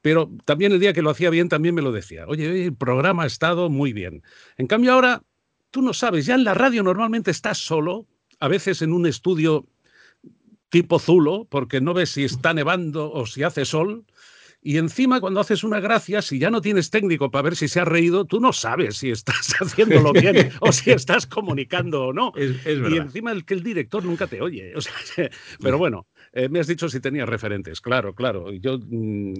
Pero también el día que lo hacía bien, también me lo decía. Oye, el programa ha estado muy bien. En cambio, ahora, tú no sabes, ya en la radio normalmente estás solo, a veces en un estudio tipo Zulo, porque no ves si está nevando o si hace sol. Y encima, cuando haces una gracia, si ya no tienes técnico para ver si se ha reído, tú no sabes si estás [laughs] haciéndolo bien o si [laughs] estás comunicando o no. Es, es y encima el que el director nunca te oye. O sea, [laughs] pero bueno, eh, me has dicho si tenía referentes. Claro, claro. Yo, mm,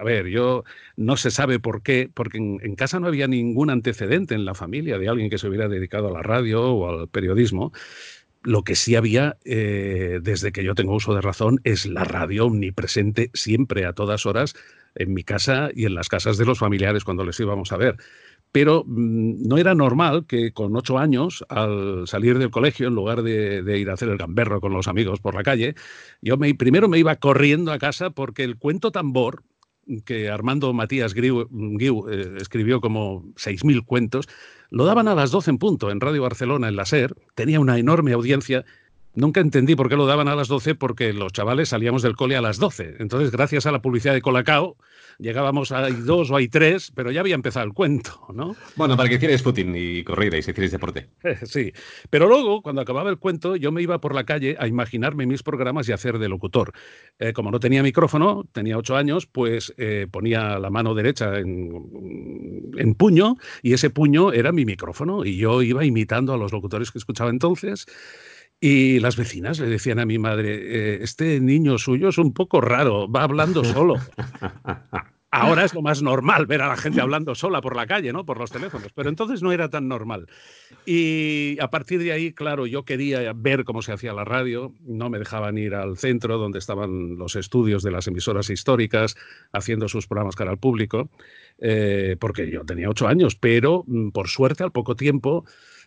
a ver, yo no se sabe por qué, porque en, en, casa no había ningún antecedente en la familia de alguien que se hubiera dedicado a la radio o al periodismo. Lo que sí había, eh, desde que yo tengo uso de razón, es la radio omnipresente siempre, a todas horas, en mi casa y en las casas de los familiares cuando les íbamos a ver. Pero mmm, no era normal que con ocho años, al salir del colegio, en lugar de, ir a hacer el gamberro con los amigos por la calle, yo me, primero me iba corriendo a casa porque el cuento tambor, que Armando Matías Guiu, eh, escribió como 6.000 cuentos, lo daban a las 12 en punto en Radio Barcelona, en la SER, tenía una enorme audiencia. Nunca entendí por qué lo daban a las 12, porque los chavales salíamos del cole a las 12. Entonces, gracias a la publicidad de Colacao, llegábamos a hay dos o hay tres, pero ya había empezado el cuento, ¿no? Bueno, para que hicierais footing y corrierais, hicierais deporte. [laughs] Sí, pero luego, cuando acababa el cuento, yo me iba por la calle a imaginarme mis programas y a hacer de locutor. Eh, como no tenía micrófono, tenía ocho años, pues eh, ponía la mano derecha en, en puño y ese puño era mi micrófono y yo iba imitando a los locutores que escuchaba entonces. Y las vecinas le decían a mi madre, eh, este niño suyo es un poco raro, va hablando solo. Ahora es lo más normal ver a la gente hablando sola por la calle, ¿no? Por los teléfonos, pero entonces no era tan normal. Y a partir de ahí, claro, yo quería ver cómo se hacía la radio, no me dejaban ir al centro donde estaban los estudios de las emisoras históricas haciendo sus programas cara al público, eh, porque yo tenía ocho años, pero mm, por suerte al poco tiempo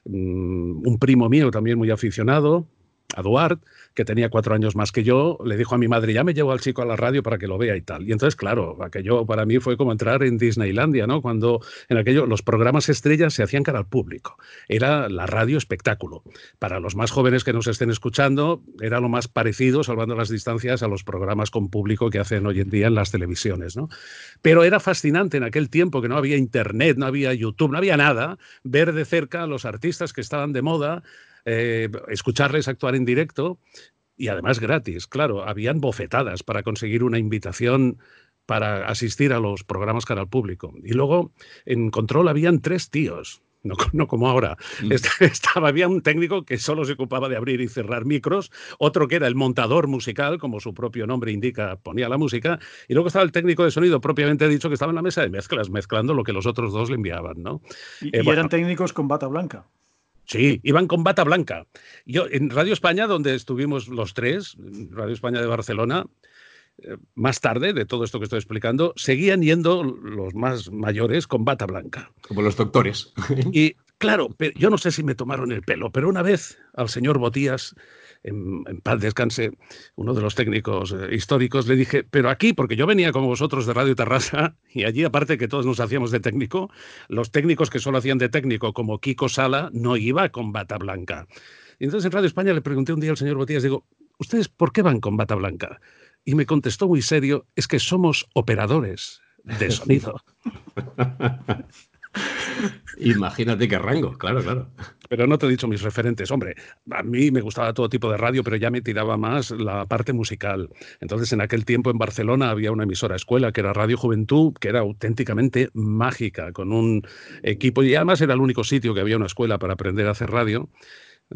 un primo mío también muy aficionado, Duarte, que tenía cuatro años más que yo, le dijo a mi madre, ya me llevo al chico a la radio para que lo vea y tal. Y entonces, claro, aquello para mí fue como entrar en Disneylandia, ¿no? Cuando en aquello los programas estrellas se hacían cara al público. Era la radio espectáculo. Para los más jóvenes que nos estén escuchando, era lo más parecido, salvando las distancias, a los programas con público que hacen hoy en día en las televisiones, ¿no? Pero era fascinante en aquel tiempo que no había internet, no había YouTube, no había nada, ver de cerca a los artistas que estaban de moda eh, escucharles actuar en directo y además gratis, claro, habían bofetadas para conseguir una invitación para asistir a los programas cara al público. Y luego en control habían tres tíos, no, no, como ahora. Mm. [laughs] Estaba, había un técnico que solo se ocupaba de abrir y cerrar micros, otro que era el montador musical, como su propio nombre indica, ponía la música, y luego estaba el técnico de sonido, propiamente dicho, que estaba en la mesa de mezclas, mezclando lo que los otros dos le enviaban. ¿no? Y, eh, eran técnicos con bata blanca. Sí, iban con bata blanca. Yo en Radio España, donde estuvimos los tres, Radio España de Barcelona, eh, más tarde de todo esto que estoy explicando, seguían yendo los más mayores con bata blanca. Como los doctores. Y claro, yo no sé si me tomaron el pelo, pero una vez al señor Botías en, paz descanse, uno de los técnicos eh, históricos, le dije, pero aquí, porque yo venía con vosotros de Radio Terrassa, [laughs] y allí, aparte que todos nos hacíamos de técnico, los técnicos que solo hacían de técnico, como Kiko Sala, no iba con bata blanca. Entonces en Radio España le pregunté un día al señor Botías, digo, ¿ustedes por qué van con bata blanca? Y me contestó muy serio, es que somos operadores de sonido. [laughs] Imagínate qué rango, claro, claro. Pero no te he dicho mis referentes. Hombre, a mí me gustaba todo tipo de radio, pero ya me tiraba más la parte musical. Entonces, en aquel tiempo en Barcelona había una emisora escuela que era Radio Juventud, que era auténticamente mágica, con un equipo, y además era el único sitio que había una escuela para aprender a hacer radio.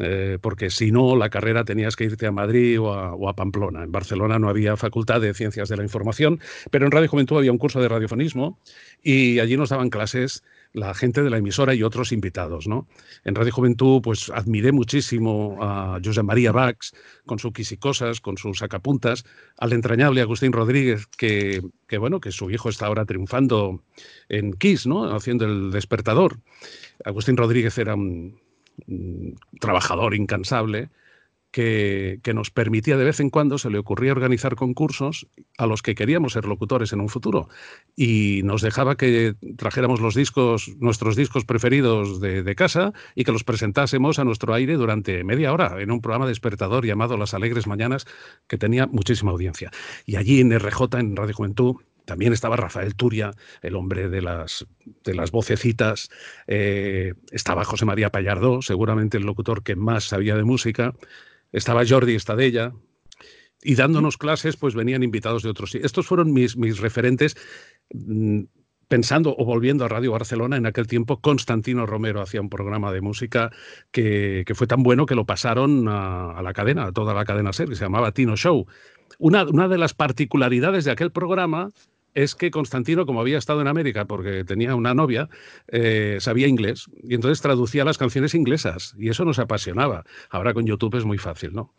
Eh, porque si no, la carrera tenías que irte a Madrid o a, o a, Pamplona. En Barcelona no había facultad de ciencias de la información, pero en Radio Juventud había un curso de radiofonismo y allí nos daban clases la gente de la emisora y otros invitados. ¿no? En Radio Juventud, pues admiré muchísimo a José María Bax con sus quisicosas, con sus sacapuntas, al entrañable Agustín Rodríguez, que, que, bueno, que su hijo está ahora triunfando en Kiss, ¿no? haciendo el despertador. Agustín Rodríguez era un trabajador incansable que, nos permitía de vez en cuando, se le ocurría organizar concursos a los que queríamos ser locutores en un futuro. Y nos dejaba que trajéramos los discos, nuestros discos preferidos de, casa y que los presentásemos a nuestro aire durante media hora en un programa despertador llamado Las Alegres Mañanas, que tenía muchísima audiencia. Y allí en RJ, en Radio Juventud, también estaba Rafael Turia, el hombre de las, de las vocecitas. Eh, estaba José María Pallardó, seguramente el locutor que más sabía de música estaba Jordi Estadella, y dándonos clases, pues venían invitados de otros. Estos fueron mis, mis referentes. Mm, pensando o volviendo a Radio Barcelona, en aquel tiempo Constantino Romero hacía un programa de música que, fue tan bueno que lo pasaron a, la cadena, a toda la cadena SER, que se llamaba Tino Show. Una, una de las particularidades de aquel programa es que Constantino, como había estado en América porque tenía una novia, eh, sabía inglés y entonces traducía las canciones inglesas y eso nos apasionaba. Ahora con YouTube es muy fácil, ¿no?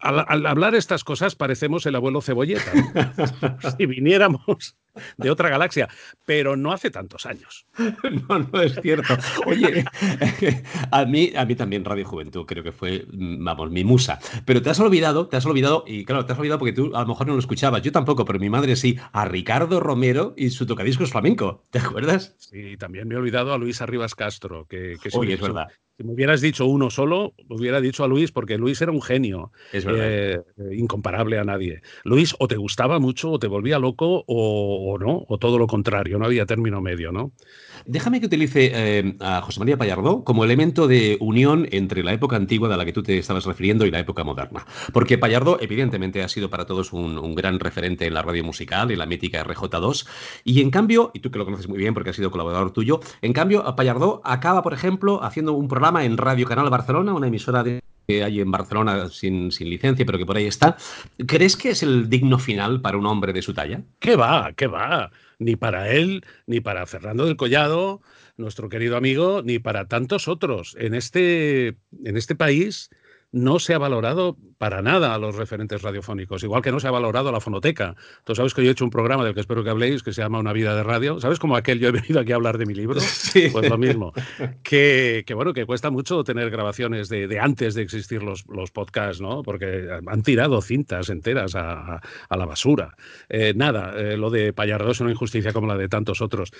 Al, hablar estas cosas parecemos el abuelo cebolleta. [laughs] si viniéramos de otra galaxia, pero no hace tantos años. [laughs] No, no es cierto. Oye, [laughs] a mí, a mí también Radio Juventud creo que fue, vamos, mi musa. Pero te has olvidado, te has olvidado, y claro, te has olvidado porque tú a lo mejor no lo escuchabas, yo tampoco, pero mi madre sí, a Ricardo Romero y su tocadiscos flamenco. ¿Te acuerdas? Sí, también me he olvidado a Luis Arribas Castro, que, que Oye, es verdad. Si me hubieras dicho uno solo, hubiera dicho a Luis, porque Luis era un genio, eh, incomparable a nadie. Luis o te gustaba mucho, o te volvía loco, o, no, o todo lo contrario, no había término medio, ¿no? Déjame que utilice eh, a José María Pallardó como elemento de unión entre la época antigua de la que tú te estabas refiriendo y la época moderna. Porque Pallardó, evidentemente, ha sido para todos un, gran referente en la radio musical, en la mítica RJ2, y en cambio, y tú que lo conoces muy bien porque has sido colaborador tuyo, en cambio, Pallardó acaba, por ejemplo, haciendo un programa en Radio Canal Barcelona, una emisora que hay en Barcelona sin, sin, licencia, pero que por ahí está. ¿Crees que es el digno final para un hombre de su talla? ¿Qué va? ¿Qué va? Ni para él, ni para Fernando del Collado, nuestro querido amigo, ni para tantos otros. En este, en este país no se ha valorado para nada a los referentes radiofónicos, igual que no se ha valorado a la fonoteca. Tú sabes que yo he hecho un programa del que espero que habléis, que se llama Una vida de radio. ¿Sabes como aquel yo he venido aquí a hablar de mi libro? [laughs] Sí. Pues lo mismo. Que, que bueno, que cuesta mucho tener grabaciones de, de antes de existir los, los, podcasts, ¿no? Porque han tirado cintas enteras a, a, a la basura. Eh, nada, eh, lo de Payardo es una injusticia como la de tantos otros.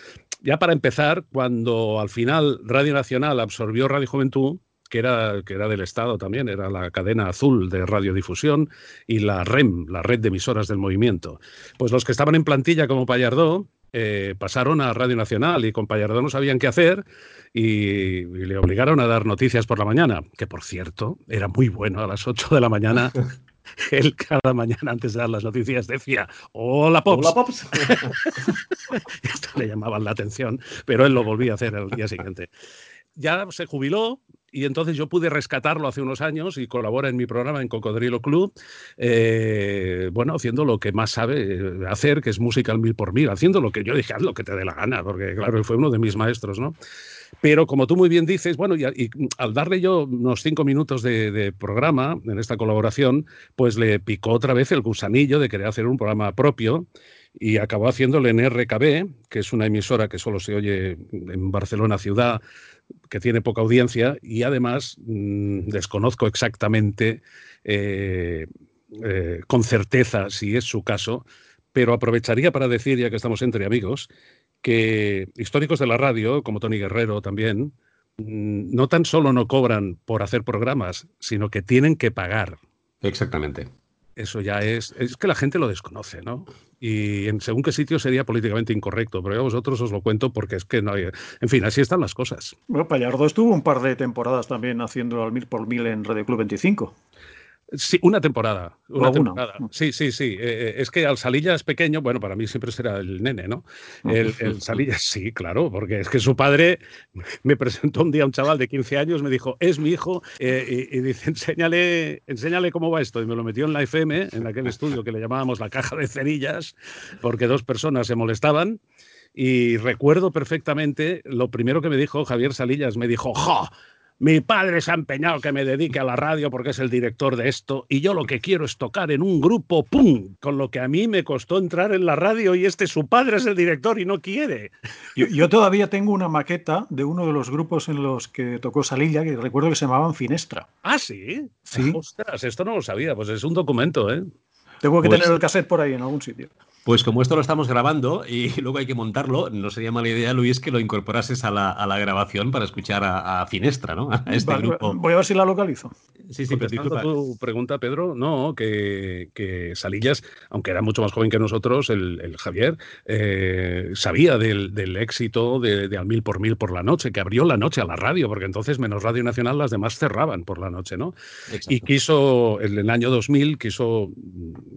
Ya para empezar, cuando al final Radio Nacional absorbió Radio Juventud, que era, que era del Estado también, era la cadena azul de radiodifusión y la REM, la red de emisoras del movimiento. Pues los que estaban en plantilla como Payardó eh, pasaron a Radio Nacional y con Payardó no sabían qué hacer y, y, le obligaron a dar noticias por la mañana, que por cierto era muy bueno a las 8 de la mañana. [laughs] Él cada mañana antes de dar las noticias decía, hola Pops. Hola Pops. [laughs] Esto le llamaban la atención, pero él lo volvía a hacer el día siguiente. Ya se jubiló, y entonces yo pude rescatarlo hace unos años y colabora en mi programa en Cocodrilo Club, eh, bueno, haciendo lo que más sabe hacer, que es música al mil por mil, haciendo lo que yo dije, haz lo que te dé la gana, porque claro, él fue uno de mis maestros, ¿no? Pero como tú muy bien dices, bueno, y, al darle yo unos cinco minutos de, programa en esta colaboración, pues le picó otra vez el gusanillo de querer hacer un programa propio y acabó haciéndole en que es una emisora que solo se oye en Barcelona ciudad, que tiene poca audiencia y además mmm, desconozco exactamente eh, eh, con certeza si es su caso, pero aprovecharía para decir, ya que estamos entre amigos, que históricos de la radio, como Tony Guerrero también, mmm, no tan solo no cobran por hacer programas, sino que tienen que pagar. Exactamente. Eso ya es, es que la gente lo desconoce, ¿no? Y en según qué sitio sería políticamente incorrecto, pero a vosotros os lo cuento porque es que no hay... En fin, así están las cosas. Bueno, Pallardo estuvo un par de temporadas también haciendo al mil por mil en Radio Club 25. Sí, una temporada. Una temporada. Sí, sí, sí. Eh, es que al Salilla es pequeño, bueno, para mí siempre será el nene, ¿no? El, el Salilla, sí, claro, porque es que su padre me presentó un día a un chaval de 15 años, me dijo, es mi hijo, eh, y, y, dice, enséñale, enséñale cómo va esto. Y me lo metió en la FM, en aquel estudio que le llamábamos la caja de cerillas, porque dos personas se molestaban. Y recuerdo perfectamente lo primero que me dijo Javier Salillas, me dijo, ¡jo! Mi padre se ha empeñado que me dedique a la radio porque es el director de esto y yo lo que quiero es tocar en un grupo, ¡pum! Con lo que a mí me costó entrar en la radio y este su padre es el director y no quiere. Yo, yo todavía tengo una maqueta de uno de los grupos en los que tocó Salilla que recuerdo que se llamaban Finestra. ¿Ah, sí? Sí. Ostras, esto no lo sabía, pues es un documento, ¿eh? Tengo que pues... tener el cassette por ahí en algún sitio. Pues como esto lo estamos grabando y [laughs] luego hay que montarlo, no sería mala idea, Luis, que lo incorporases a la, a la grabación para escuchar a, a, Finestra, ¿no? [laughs] A este vale, grupo. Voy a ver si la localizo. Sí, sí, pero tu pregunta, Pedro, no, que, que, Salillas, aunque era mucho más joven que nosotros, el, el Javier, eh, sabía del, del éxito de, de, Al Mil por Mil por la noche, que abrió la noche a la radio, porque entonces menos Radio Nacional las demás cerraban por la noche, ¿no? Exacto. Y quiso, en el año 2000, quiso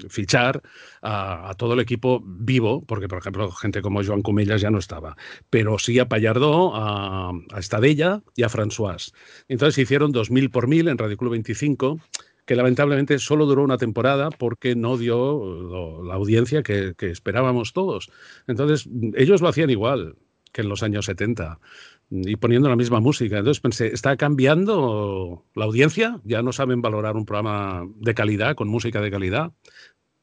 fichar a, a todo el equipo vivo, porque por ejemplo gente como Joan Cumellas ya no estaba, pero sí a Pallardó, a, a Estadella y a François. Entonces hicieron 2000 por 1000 en Radio Club 25 que lamentablemente solo duró una temporada porque no dio la audiencia que, que, esperábamos todos. Entonces, ellos lo hacían igual que en los años 70 y poniendo la misma música. Entonces pensé, ¿está cambiando la audiencia? ¿Ya no saben valorar un programa de calidad, con música de calidad?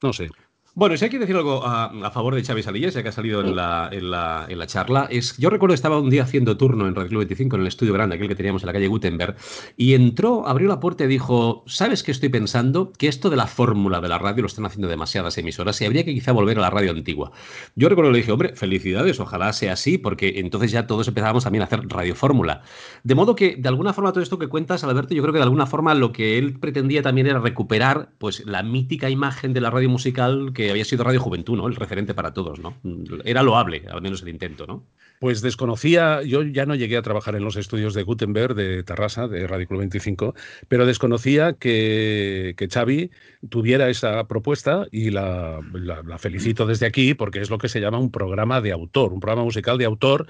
No sé. Bueno, si hay que decir algo a, a, favor de Xavi Salillas, ya que ha salido en la, en, la, en la, charla, es yo recuerdo que estaba un día haciendo turno en Radio Club 25, en el estudio grande, aquel que teníamos en la calle Gutenberg, y entró, abrió la puerta y dijo, ¿sabes qué estoy pensando? Que esto de la fórmula de la radio lo están haciendo demasiadas emisoras y habría que quizá volver a la radio antigua. Yo recuerdo que le dije, hombre, felicidades, ojalá sea así, porque entonces ya todos empezábamos también a hacer radio fórmula. De modo que, de alguna forma, todo esto que cuentas, Alberto, yo creo que de alguna forma lo que él pretendía también era recuperar pues la mítica imagen de la radio musical que había sido Radio Juventud ¿no? El referente para todos, ¿no? Era loable, al menos el intento, ¿no? Pues desconocía, yo ya no llegué a trabajar en los estudios de Gutenberg, de Tarrasa, de Radio Club 25, pero desconocía que, que Xavi tuviera esa propuesta y la, felicito desde aquí porque es lo que se llama un programa de autor, un programa musical de autor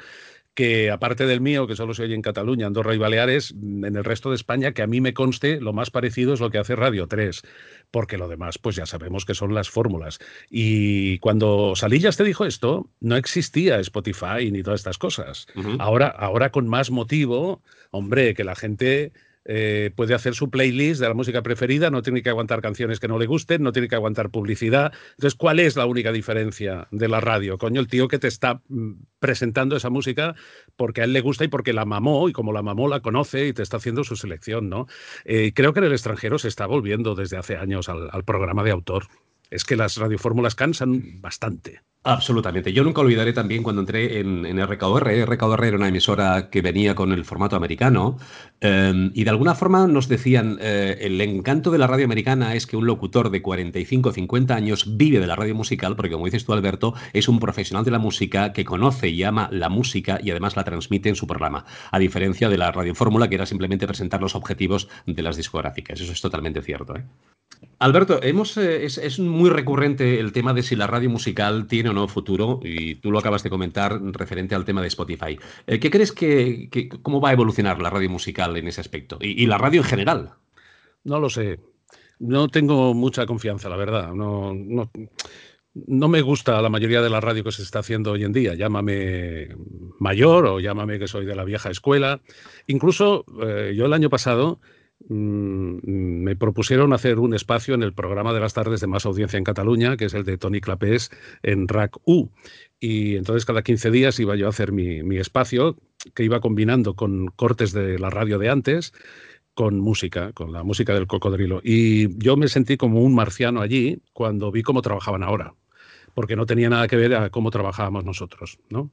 que aparte del mío, que solo se oye en Cataluña, Andorra y Baleares, en el resto de España, que a mí me conste, lo más parecido es lo que hace Radio 3, porque lo demás, pues ya sabemos que son las fórmulas. Y cuando Salillas te dijo esto, no existía Spotify ni todas estas cosas. Uh -huh. ahora, ahora con más motivo, hombre, que la gente eh, puede hacer su playlist de la música preferida, no tiene que aguantar canciones que no le gusten, no tiene que aguantar publicidad. Entonces, ¿cuál es la única diferencia de la radio? Coño, el tío que te está mm, presentando esa música porque a él le gusta y porque la mamó, y como la mamó la conoce y te está haciendo su selección, ¿no? Eh, creo que en el extranjero se está volviendo desde hace años al programa de autor. Es que las radiofórmulas cansan bastante. Absolutamente. Yo nunca olvidaré también cuando entré en, en RKOR. RKOR era una emisora que venía con el formato americano em, y de alguna forma nos decían, eh, el encanto de la radio americana es que un locutor de 45 o 50 años vive de la radio musical, porque como dices tú, Alberto, es un profesional de la música que conoce y ama la música y además la transmite en su programa, a diferencia de la radio fórmula que era simplemente presentar los objetivos de las discográficas. Eso es totalmente cierto. ¿eh? Alberto, hemos, eh, es, muy recurrente el tema de si la radio musical tiene no futuro, y tú lo acabas de comentar referente al tema de Spotify. Eh, ¿Qué crees que, cómo va a evolucionar la radio musical en ese aspecto? Y, la radio en general. No lo sé. No tengo mucha confianza, la verdad. No, no, me gusta la mayoría de la radio que se está haciendo hoy en día. Llámame mayor o llámame que soy de la vieja escuela. Incluso eh, yo el año pasado me propusieron hacer un espacio en el programa de las tardes de más audiencia en Cataluña, que es el de Tony Clapés en RAC U. Y entonces cada 15 días iba yo a hacer mi, espacio, que iba combinando con cortes de la radio de antes, con música, con la música del cocodrilo. Y yo me sentí como un marciano allí cuando vi cómo trabajaban ahora porque no tenía nada que ver a cómo trabajábamos nosotros. ¿no?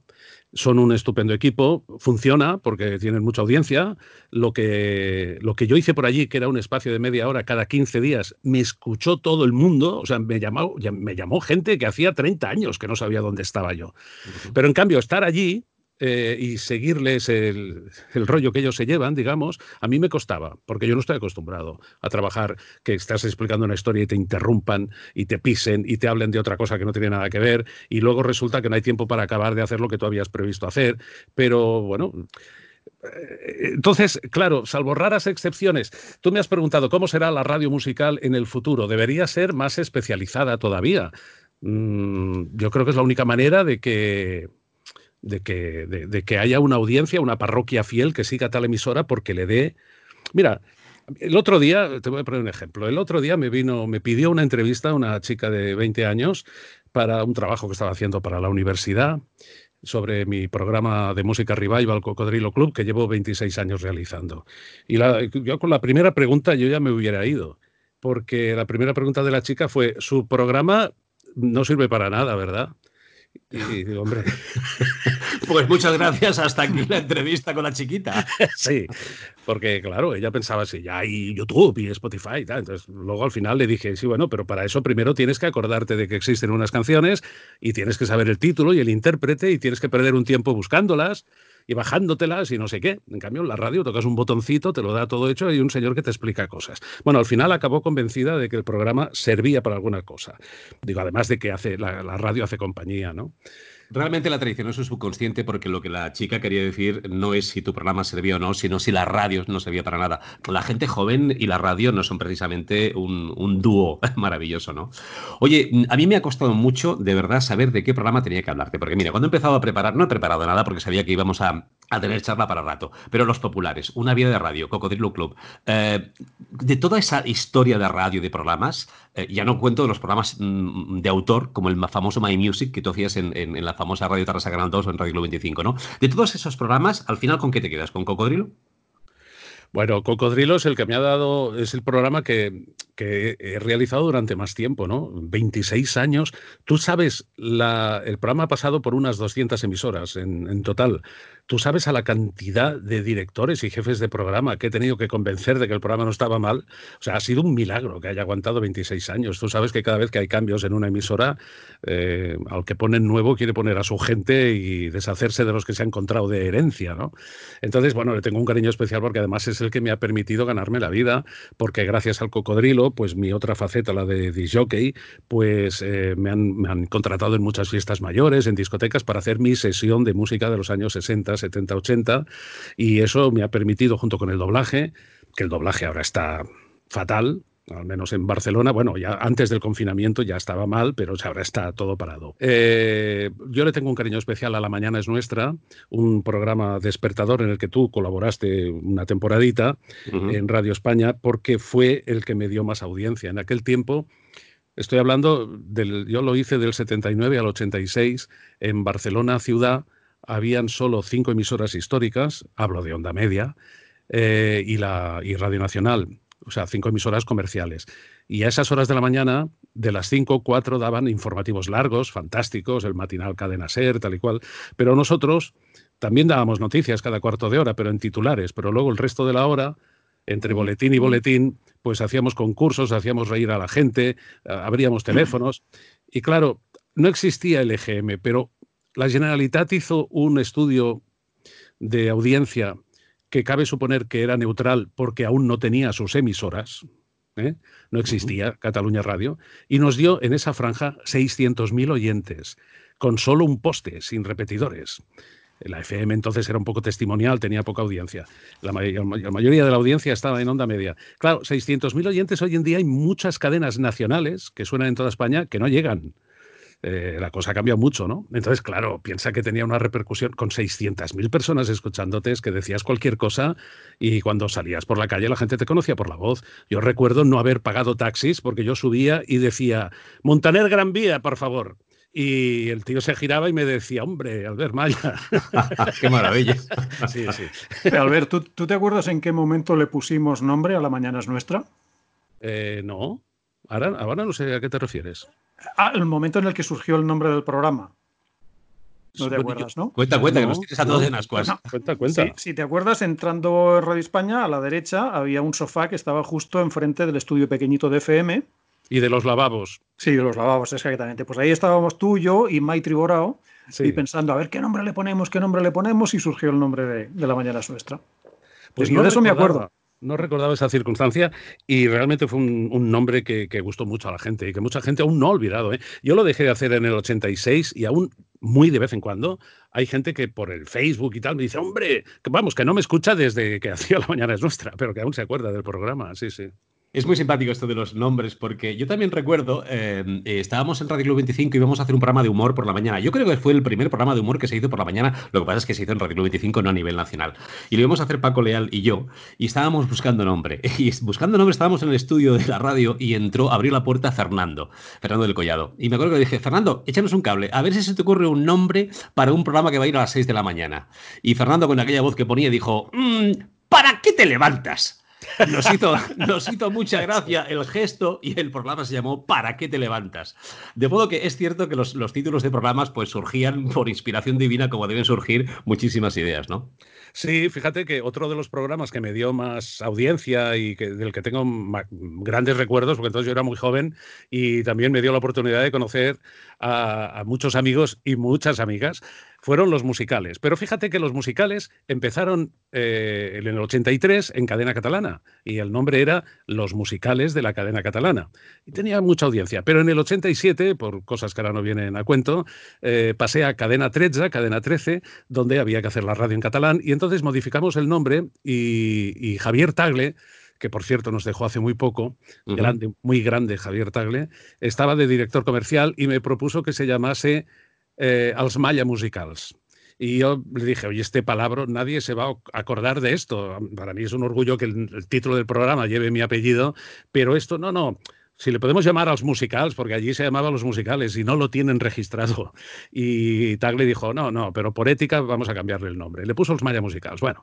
Son un estupendo equipo, funciona porque tienen mucha audiencia. Lo que, lo que yo hice por allí, que era un espacio de media hora cada 15 días, me escuchó todo el mundo, o sea, me llamó, me llamó gente que hacía 30 años que no sabía dónde estaba yo. Pero en cambio, estar allí eh, y seguirles el, rollo que ellos se llevan, digamos, a mí me costaba, porque yo no estoy acostumbrado a trabajar que estás explicando una historia y te interrumpan y te pisen y te hablen de otra cosa que no tiene nada que ver y luego resulta que no hay tiempo para acabar de hacer lo que tú habías previsto hacer. Pero bueno, eh, entonces, claro, salvo raras excepciones, tú me has preguntado cómo será la radio musical en el futuro. Debería ser más especializada todavía. Mm, yo creo que es la única manera de que de que, de, que haya una audiencia, una parroquia fiel que siga tal emisora porque le dé... Mira, el otro día, te voy a poner un ejemplo, el otro día me vino, me pidió una entrevista una chica de 20 años para un trabajo que estaba haciendo para la universidad sobre mi programa de música revival Cocodrilo Club que llevo 26 años realizando. Y yo con la primera pregunta yo ya me hubiera ido, porque la primera pregunta de la chica fue, su programa no sirve para nada, ¿verdad? [laughs] Y digo, hombre. [laughs] Pues muchas gracias. Hasta aquí la entrevista con la chiquita. [laughs] Sí, porque claro, ella pensaba si ya hay YouTube y Spotify y tal. Entonces, luego al final le dije, sí, bueno, pero para eso primero tienes que acordarte de que existen unas canciones y tienes que saber el título y el intérprete y tienes que perder un tiempo buscándolas y bajándotelas y no sé qué. En cambio, en la radio tocas un botoncito, te lo da todo hecho y hay un señor que te explica cosas. Bueno, al final acabó convencida de que el programa servía para alguna cosa. Digo, además de que hace la, la radio hace compañía, ¿no? Realmente la traicionó su subconsciente porque lo que la chica quería decir no es si tu programa servía o no, sino si la radio no servía para nada. La gente joven y la radio no son precisamente un, dúo [laughs] maravilloso, ¿no? Oye, a mí me ha costado mucho, de verdad, saber de qué programa tenía que hablarte. Porque mira, cuando he empezado a preparar, no he preparado nada porque sabía que íbamos a, tener charla para rato, pero los populares, Una Vida de Radio, Cocodrilo Club, eh, de toda esa historia de radio y de programas, eh, ya no cuento de los programas mm, de autor, como el famoso My Music que tú hacías en, la famosa Radio Tarrasa Canal 2 o en Radio 25, ¿no? De todos esos programas, al final, ¿con qué te quedas? ¿Con Cocodrilo? Bueno, Cocodrilo es el que me ha dado, es el programa que, que he realizado durante más tiempo, ¿no? 26 años. Tú sabes, la, el programa ha pasado por unas 200 emisoras en total. Tú sabes a la cantidad de directores y jefes de programa que he tenido que convencer de que el programa no estaba mal. O sea, ha sido un milagro que haya aguantado 26 años. Tú sabes que cada vez que hay cambios en una emisora, eh, al que ponen nuevo quiere poner a su gente y deshacerse de los que se ha encontrado de herencia, ¿no? Entonces, bueno, le tengo un cariño especial porque además es el que me ha permitido ganarme la vida, porque gracias al cocodrilo, pues mi otra faceta, la de disjockey, pues eh, me, han, me han contratado en muchas fiestas mayores, en discotecas, para hacer mi sesión de música de los años 60 70, 80, y eso me ha permitido, junto con el doblaje, que el doblaje ahora está fatal, al menos en Barcelona. Bueno, ya antes del confinamiento ya estaba mal, pero ahora está todo parado. Eh, yo le tengo un cariño especial a La Mañana es Nuestra, un programa despertador en el que tú colaboraste una temporadita en Radio España, porque fue el que me dio más audiencia. En aquel tiempo Estoy hablando del, yo lo hice del 79 al 86 en Barcelona ciudad. Habían solo cinco emisoras históricas, hablo de onda media, eh, y, la, y Radio Nacional, o sea, cinco emisoras comerciales. Y a esas horas de la mañana, de las cinco, cuatro daban informativos largos, fantásticos, el matinal Cadena Ser, tal y cual. Pero nosotros también dábamos noticias cada cuarto de hora, pero en titulares. Pero luego el resto de la hora, entre boletín y boletín, pues hacíamos concursos, hacíamos reír a la gente, abríamos teléfonos. Y claro, no existía el EGM, pero la Generalitat hizo un estudio de audiencia que cabe suponer que era neutral porque aún no tenía sus emisoras, ¿eh? no existía Cataluña Radio, y nos dio en esa franja 600.000 oyentes, con solo un poste, sin repetidores. La FM entonces era un poco testimonial, tenía poca audiencia. La, mayoría de la audiencia estaba en onda media. Claro, 600.000 oyentes hoy en día hay muchas cadenas nacionales que suenan en toda España que no llegan. Eh, la cosa cambia mucho, ¿no? Entonces, claro, piensa que tenía una repercusión con 600.000 personas escuchándote, es que decías cualquier cosa y cuando salías por la calle la gente te conocía por la voz. Yo recuerdo no haber pagado taxis porque yo subía y decía, Montaner Gran Vía, por favor. Y el tío se giraba y me decía, hombre, Albert Maya. [laughs] [laughs] qué maravilla. sí, sí. Albert, ¿tú, te acuerdas en qué momento le pusimos nombre a La Mañana es Nuestra? Eh, no. Ahora, ahora no sé a qué te refieres. Ah, el momento en el que surgió el nombre del programa. No te acuerdas, ¿no? Cuenta, cuenta, que nos tienes a todos en ascuas. cuenta, cuenta. si te acuerdas, entrando en Radio España, a la derecha había un sofá que estaba justo enfrente del estudio pequeñito de FM y de los lavabos. Sí, de los lavabos, exactamente. Pues ahí estábamos tú, yo y Maitri Borao, y pensando, a ver qué nombre le ponemos, qué nombre le ponemos, y surgió el nombre de, La Mañana es Nuestra. Pues, yo de eso me acuerdo. No recordaba esa circunstancia y realmente fue un, nombre que, gustó mucho a la gente y que mucha gente aún no ha olvidado. ¿eh? Yo lo dejé de hacer en el 86 y aún muy de vez en cuando hay gente que por el Facebook y tal me dice, hombre, vamos, que no me escucha desde que [laughs] hacía La Mañana es Nuestra, pero que aún se acuerda del programa, sí, sí. Es muy simpático esto de los nombres, porque yo también recuerdo, eh, eh, estábamos en Radio Club 25 y íbamos a hacer un programa de humor por la mañana. Yo creo que fue el primer programa de humor que se hizo por la mañana, lo que pasa es que se hizo en Radio Club 25, no a nivel nacional. Y lo íbamos a hacer Paco Leal y yo, y estábamos buscando nombre. [laughs] Y buscando nombre estábamos en el estudio de la radio y entró, abrió la puerta Fernando, Fernando del Collado. Y me acuerdo que le dije, Fernando, échanos un cable, a ver si se te ocurre un nombre para un programa que va a ir a las 6 de la mañana. Y Fernando, con aquella voz que ponía, dijo, mm, ¿para qué te levantas? Nos hizo, mucha gracia el gesto y el programa se llamó ¿Para qué te levantas? De modo que es cierto que los, los títulos de programas pues surgían por inspiración divina como deben surgir muchísimas ideas, ¿no? Sí, fíjate que otro de los programas que me dio más audiencia y del que tengo grandes recuerdos, porque entonces yo era muy joven y también me dio la oportunidad de conocer a, muchos amigos y muchas amigas, fueron los musicales. Pero fíjate que los musicales empezaron eh, en el 83 en cadena catalana y el nombre era Los Musicales de la cadena catalana. Y tenía mucha audiencia. Pero en el 87, por cosas que ahora no vienen a cuento, eh, pasé a cadena 13, cadena 13, donde había que hacer la radio en catalán y entonces modificamos el nombre y, Javier Tagle que por cierto nos dejó hace muy poco, grande, muy grande Javier Tagle, estaba de director comercial y me propuso que se llamase eh, als Maya Musicals. Y yo le dije, oye, este palabra, nadie se va a acordar de esto. Para mí es un orgullo que el, título del programa lleve mi apellido, pero esto no, no. Si le podemos llamar a los musicales, porque allí se llamaba los musicales y no lo tienen registrado. Y Tagle dijo, no, no, pero por ética vamos a cambiarle el nombre. Le puso los Maya Musicals. Bueno,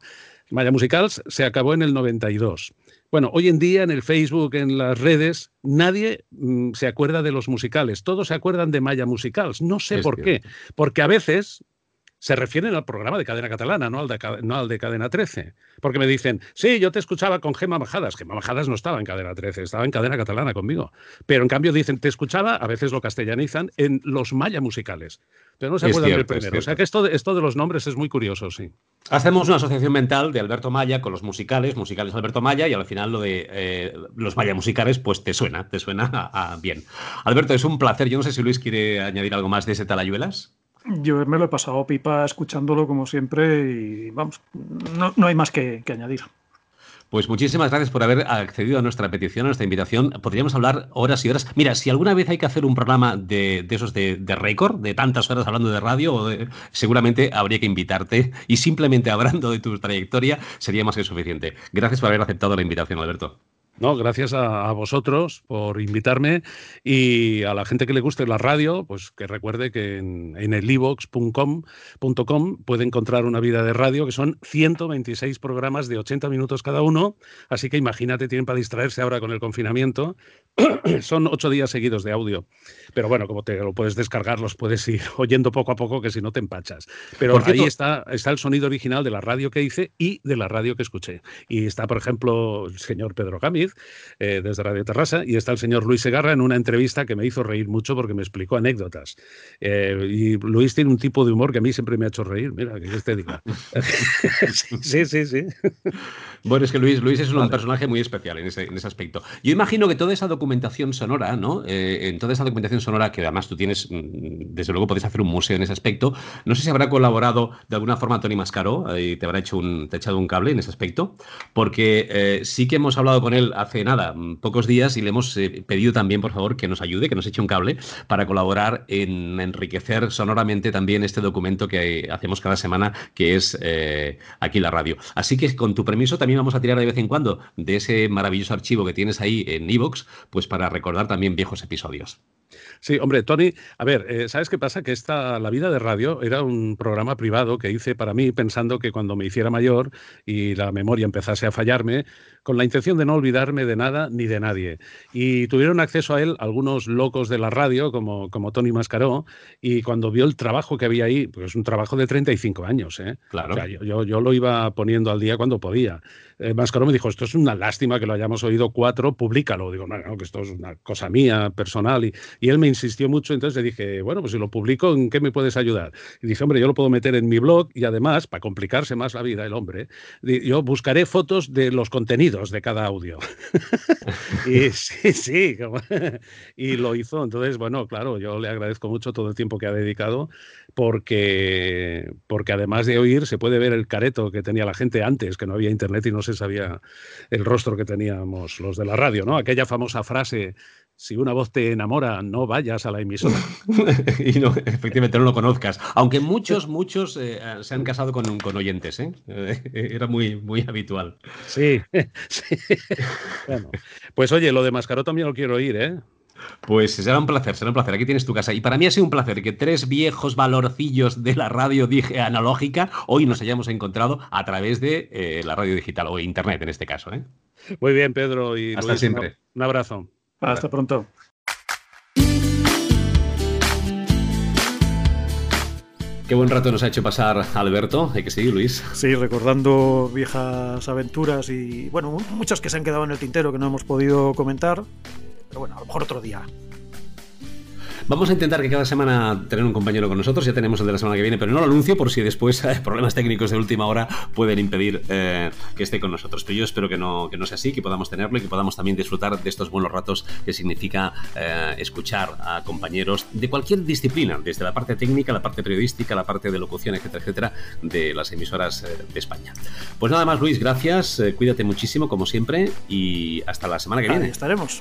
Maya Musicals se acabó en el 92. Bueno, hoy en día en el Facebook, en las redes, nadie mm, se acuerda de los musicales. Todos se acuerdan de Maya Musicals. No sé por qué. Porque a veces se refieren al programa de cadena catalana, no al, de, no al de cadena 13. Porque me dicen, sí, yo te escuchaba con Gema Majadas. Gema Majadas no estaba en cadena 13, estaba en cadena catalana conmigo. Pero en cambio dicen, te escuchaba, a veces lo castellanizan, en los Maya musicales. Pero no se acuerdan del primero. O sea que esto, esto de los nombres es muy curioso, sí. Hacemos una asociación mental de Alberto Maya con los musicales, musicales Alberto Maya, y al final lo de eh, los Maya musicales, pues te suena, te suena a, bien. Alberto, es un placer. Yo no sé si Luis quiere añadir algo más de ese talayuelas. Yo me lo he pasado pipa escuchándolo como siempre y vamos, no, hay más que, añadir. Pues muchísimas gracias por haber accedido a nuestra petición, a nuestra invitación. Podríamos hablar horas y horas. Mira, si alguna vez hay que hacer un programa de, esos de, récord, de tantas horas hablando de radio, seguramente habría que invitarte y simplemente hablando de tu trayectoria sería más que suficiente. Gracias por haber aceptado la invitación, Alberto. No, gracias a, vosotros por invitarme y a la gente que le guste la radio, pues que recuerde que en, en el evox.com puede encontrar una vida de radio que son 126 programas de 80 minutos cada uno, así que imagínate, tienen para distraerse ahora con el confinamiento. [clears throat] son ocho días seguidos de audio, pero bueno, como te lo puedes descargar, los puedes ir [laughs] oyendo poco a poco, que si no te empachas. Pero ahí está, está el sonido original de la radio que hice y de la radio que escuché. Y está, por ejemplo, el señor Pedro Eh, desde Radio Terrassa, y está el señor Luis Segarra en una entrevista que me hizo reír mucho porque me explicó anécdotas. Eh, y Luis tiene un tipo de humor que a mí siempre me ha hecho reír, mira, que te diga. [laughs] sí, sí, sí. Bueno, es que Luis, Luis es un personaje muy especial en ese, en ese, aspecto. Yo imagino que toda esa documentación sonora, ¿no? Eh, en toda esa documentación sonora, que además tú tienes, mm, desde luego podés hacer un museo en ese aspecto, no sé si habrá colaborado de alguna forma Tony Mascaro y te habrá hecho un, te echado un cable en ese aspecto, porque sí que hemos hablado con él hace nada, mm, pocos días, y le hemos eh, pedido también, por favor, que nos ayude, que nos eche un cable para colaborar en enriquecer sonoramente también este documento que hacemos cada semana, que es eh, aquí la radio. Así que con tu permiso también vamos a tirar de vez en cuando de ese maravilloso archivo que tienes ahí en Evox, pues para recordar también viejos episodios. Sí, hombre, Tony, a ver, eh, ¿sabes qué pasa? Que esta, La vida de radio era un programa privado que hice para mí pensando que cuando me hiciera mayor y la memoria empezase a fallarme, con la intención de no olvidarme de nada ni de nadie. Y tuvieron acceso a él algunos locos de la radio, como, como Tony Mascaró, y cuando vio el trabajo que había ahí, pues es un trabajo de 35 años, ¿eh? Claro. yo, yo, lo iba poniendo al día cuando podía. Eh, Mascaró me dijo, esto es una lástima que lo hayamos oído cuatro, públicalo. Digo, no, no, que esto es una cosa mía, personal. Y, y él me insistió mucho, entonces le dije, bueno, pues si lo publico, ¿en qué me puedes ayudar? Y dije, hombre, yo lo puedo meter en mi blog y además, para complicarse más la vida el hombre, yo buscaré fotos de los contenidos de cada audio. [laughs] y sí, sí, [laughs] y lo hizo. Entonces, bueno, claro, yo le agradezco mucho todo el tiempo que ha dedicado porque, porque además de oír se puede ver el careto que tenía la gente antes, que no había internet y no se sabía el rostro que teníamos los de la radio, ¿no? Aquella famosa frase si una voz te enamora, no vayas a la emisora. [laughs] y no, efectivamente no lo conozcas. Aunque muchos, muchos eh, se han casado con, con oyentes, ¿eh? Era muy, muy habitual. Sí, [laughs] sí. Bueno, pues oye, lo de Mascaró también lo quiero oír, ¿eh? Pues será un placer, será un placer. Aquí tienes tu casa. Y para mí ha sido un placer que tres viejos valorcillos de la radio analógica hoy nos hayamos encontrado a través de eh, la radio digital o internet en este caso. ¿eh? Muy bien, Pedro. Y Hasta siempre. Un abrazo. Hasta pronto. Qué buen rato nos ha hecho pasar Alberto, hay que seguir Luis. Sí, recordando viejas aventuras y bueno, muchas que se han quedado en el tintero que no hemos podido comentar, pero bueno, a lo mejor otro día. Vamos a intentar que cada semana tener un compañero con nosotros. Ya tenemos el de la semana que viene, pero no lo anuncio por si después eh, problemas técnicos de última hora pueden impedir eh, que esté con nosotros. Pero yo espero que no, que no sea así, que podamos tenerlo y que podamos también disfrutar de estos buenos ratos que significa eh, escuchar a compañeros de cualquier disciplina, desde la parte técnica, la parte periodística, la parte de locución, etcétera, etcétera, de las emisoras de España. Pues nada más, Luis, gracias. cuídate muchísimo, como siempre, y hasta la semana que viene. estaremos.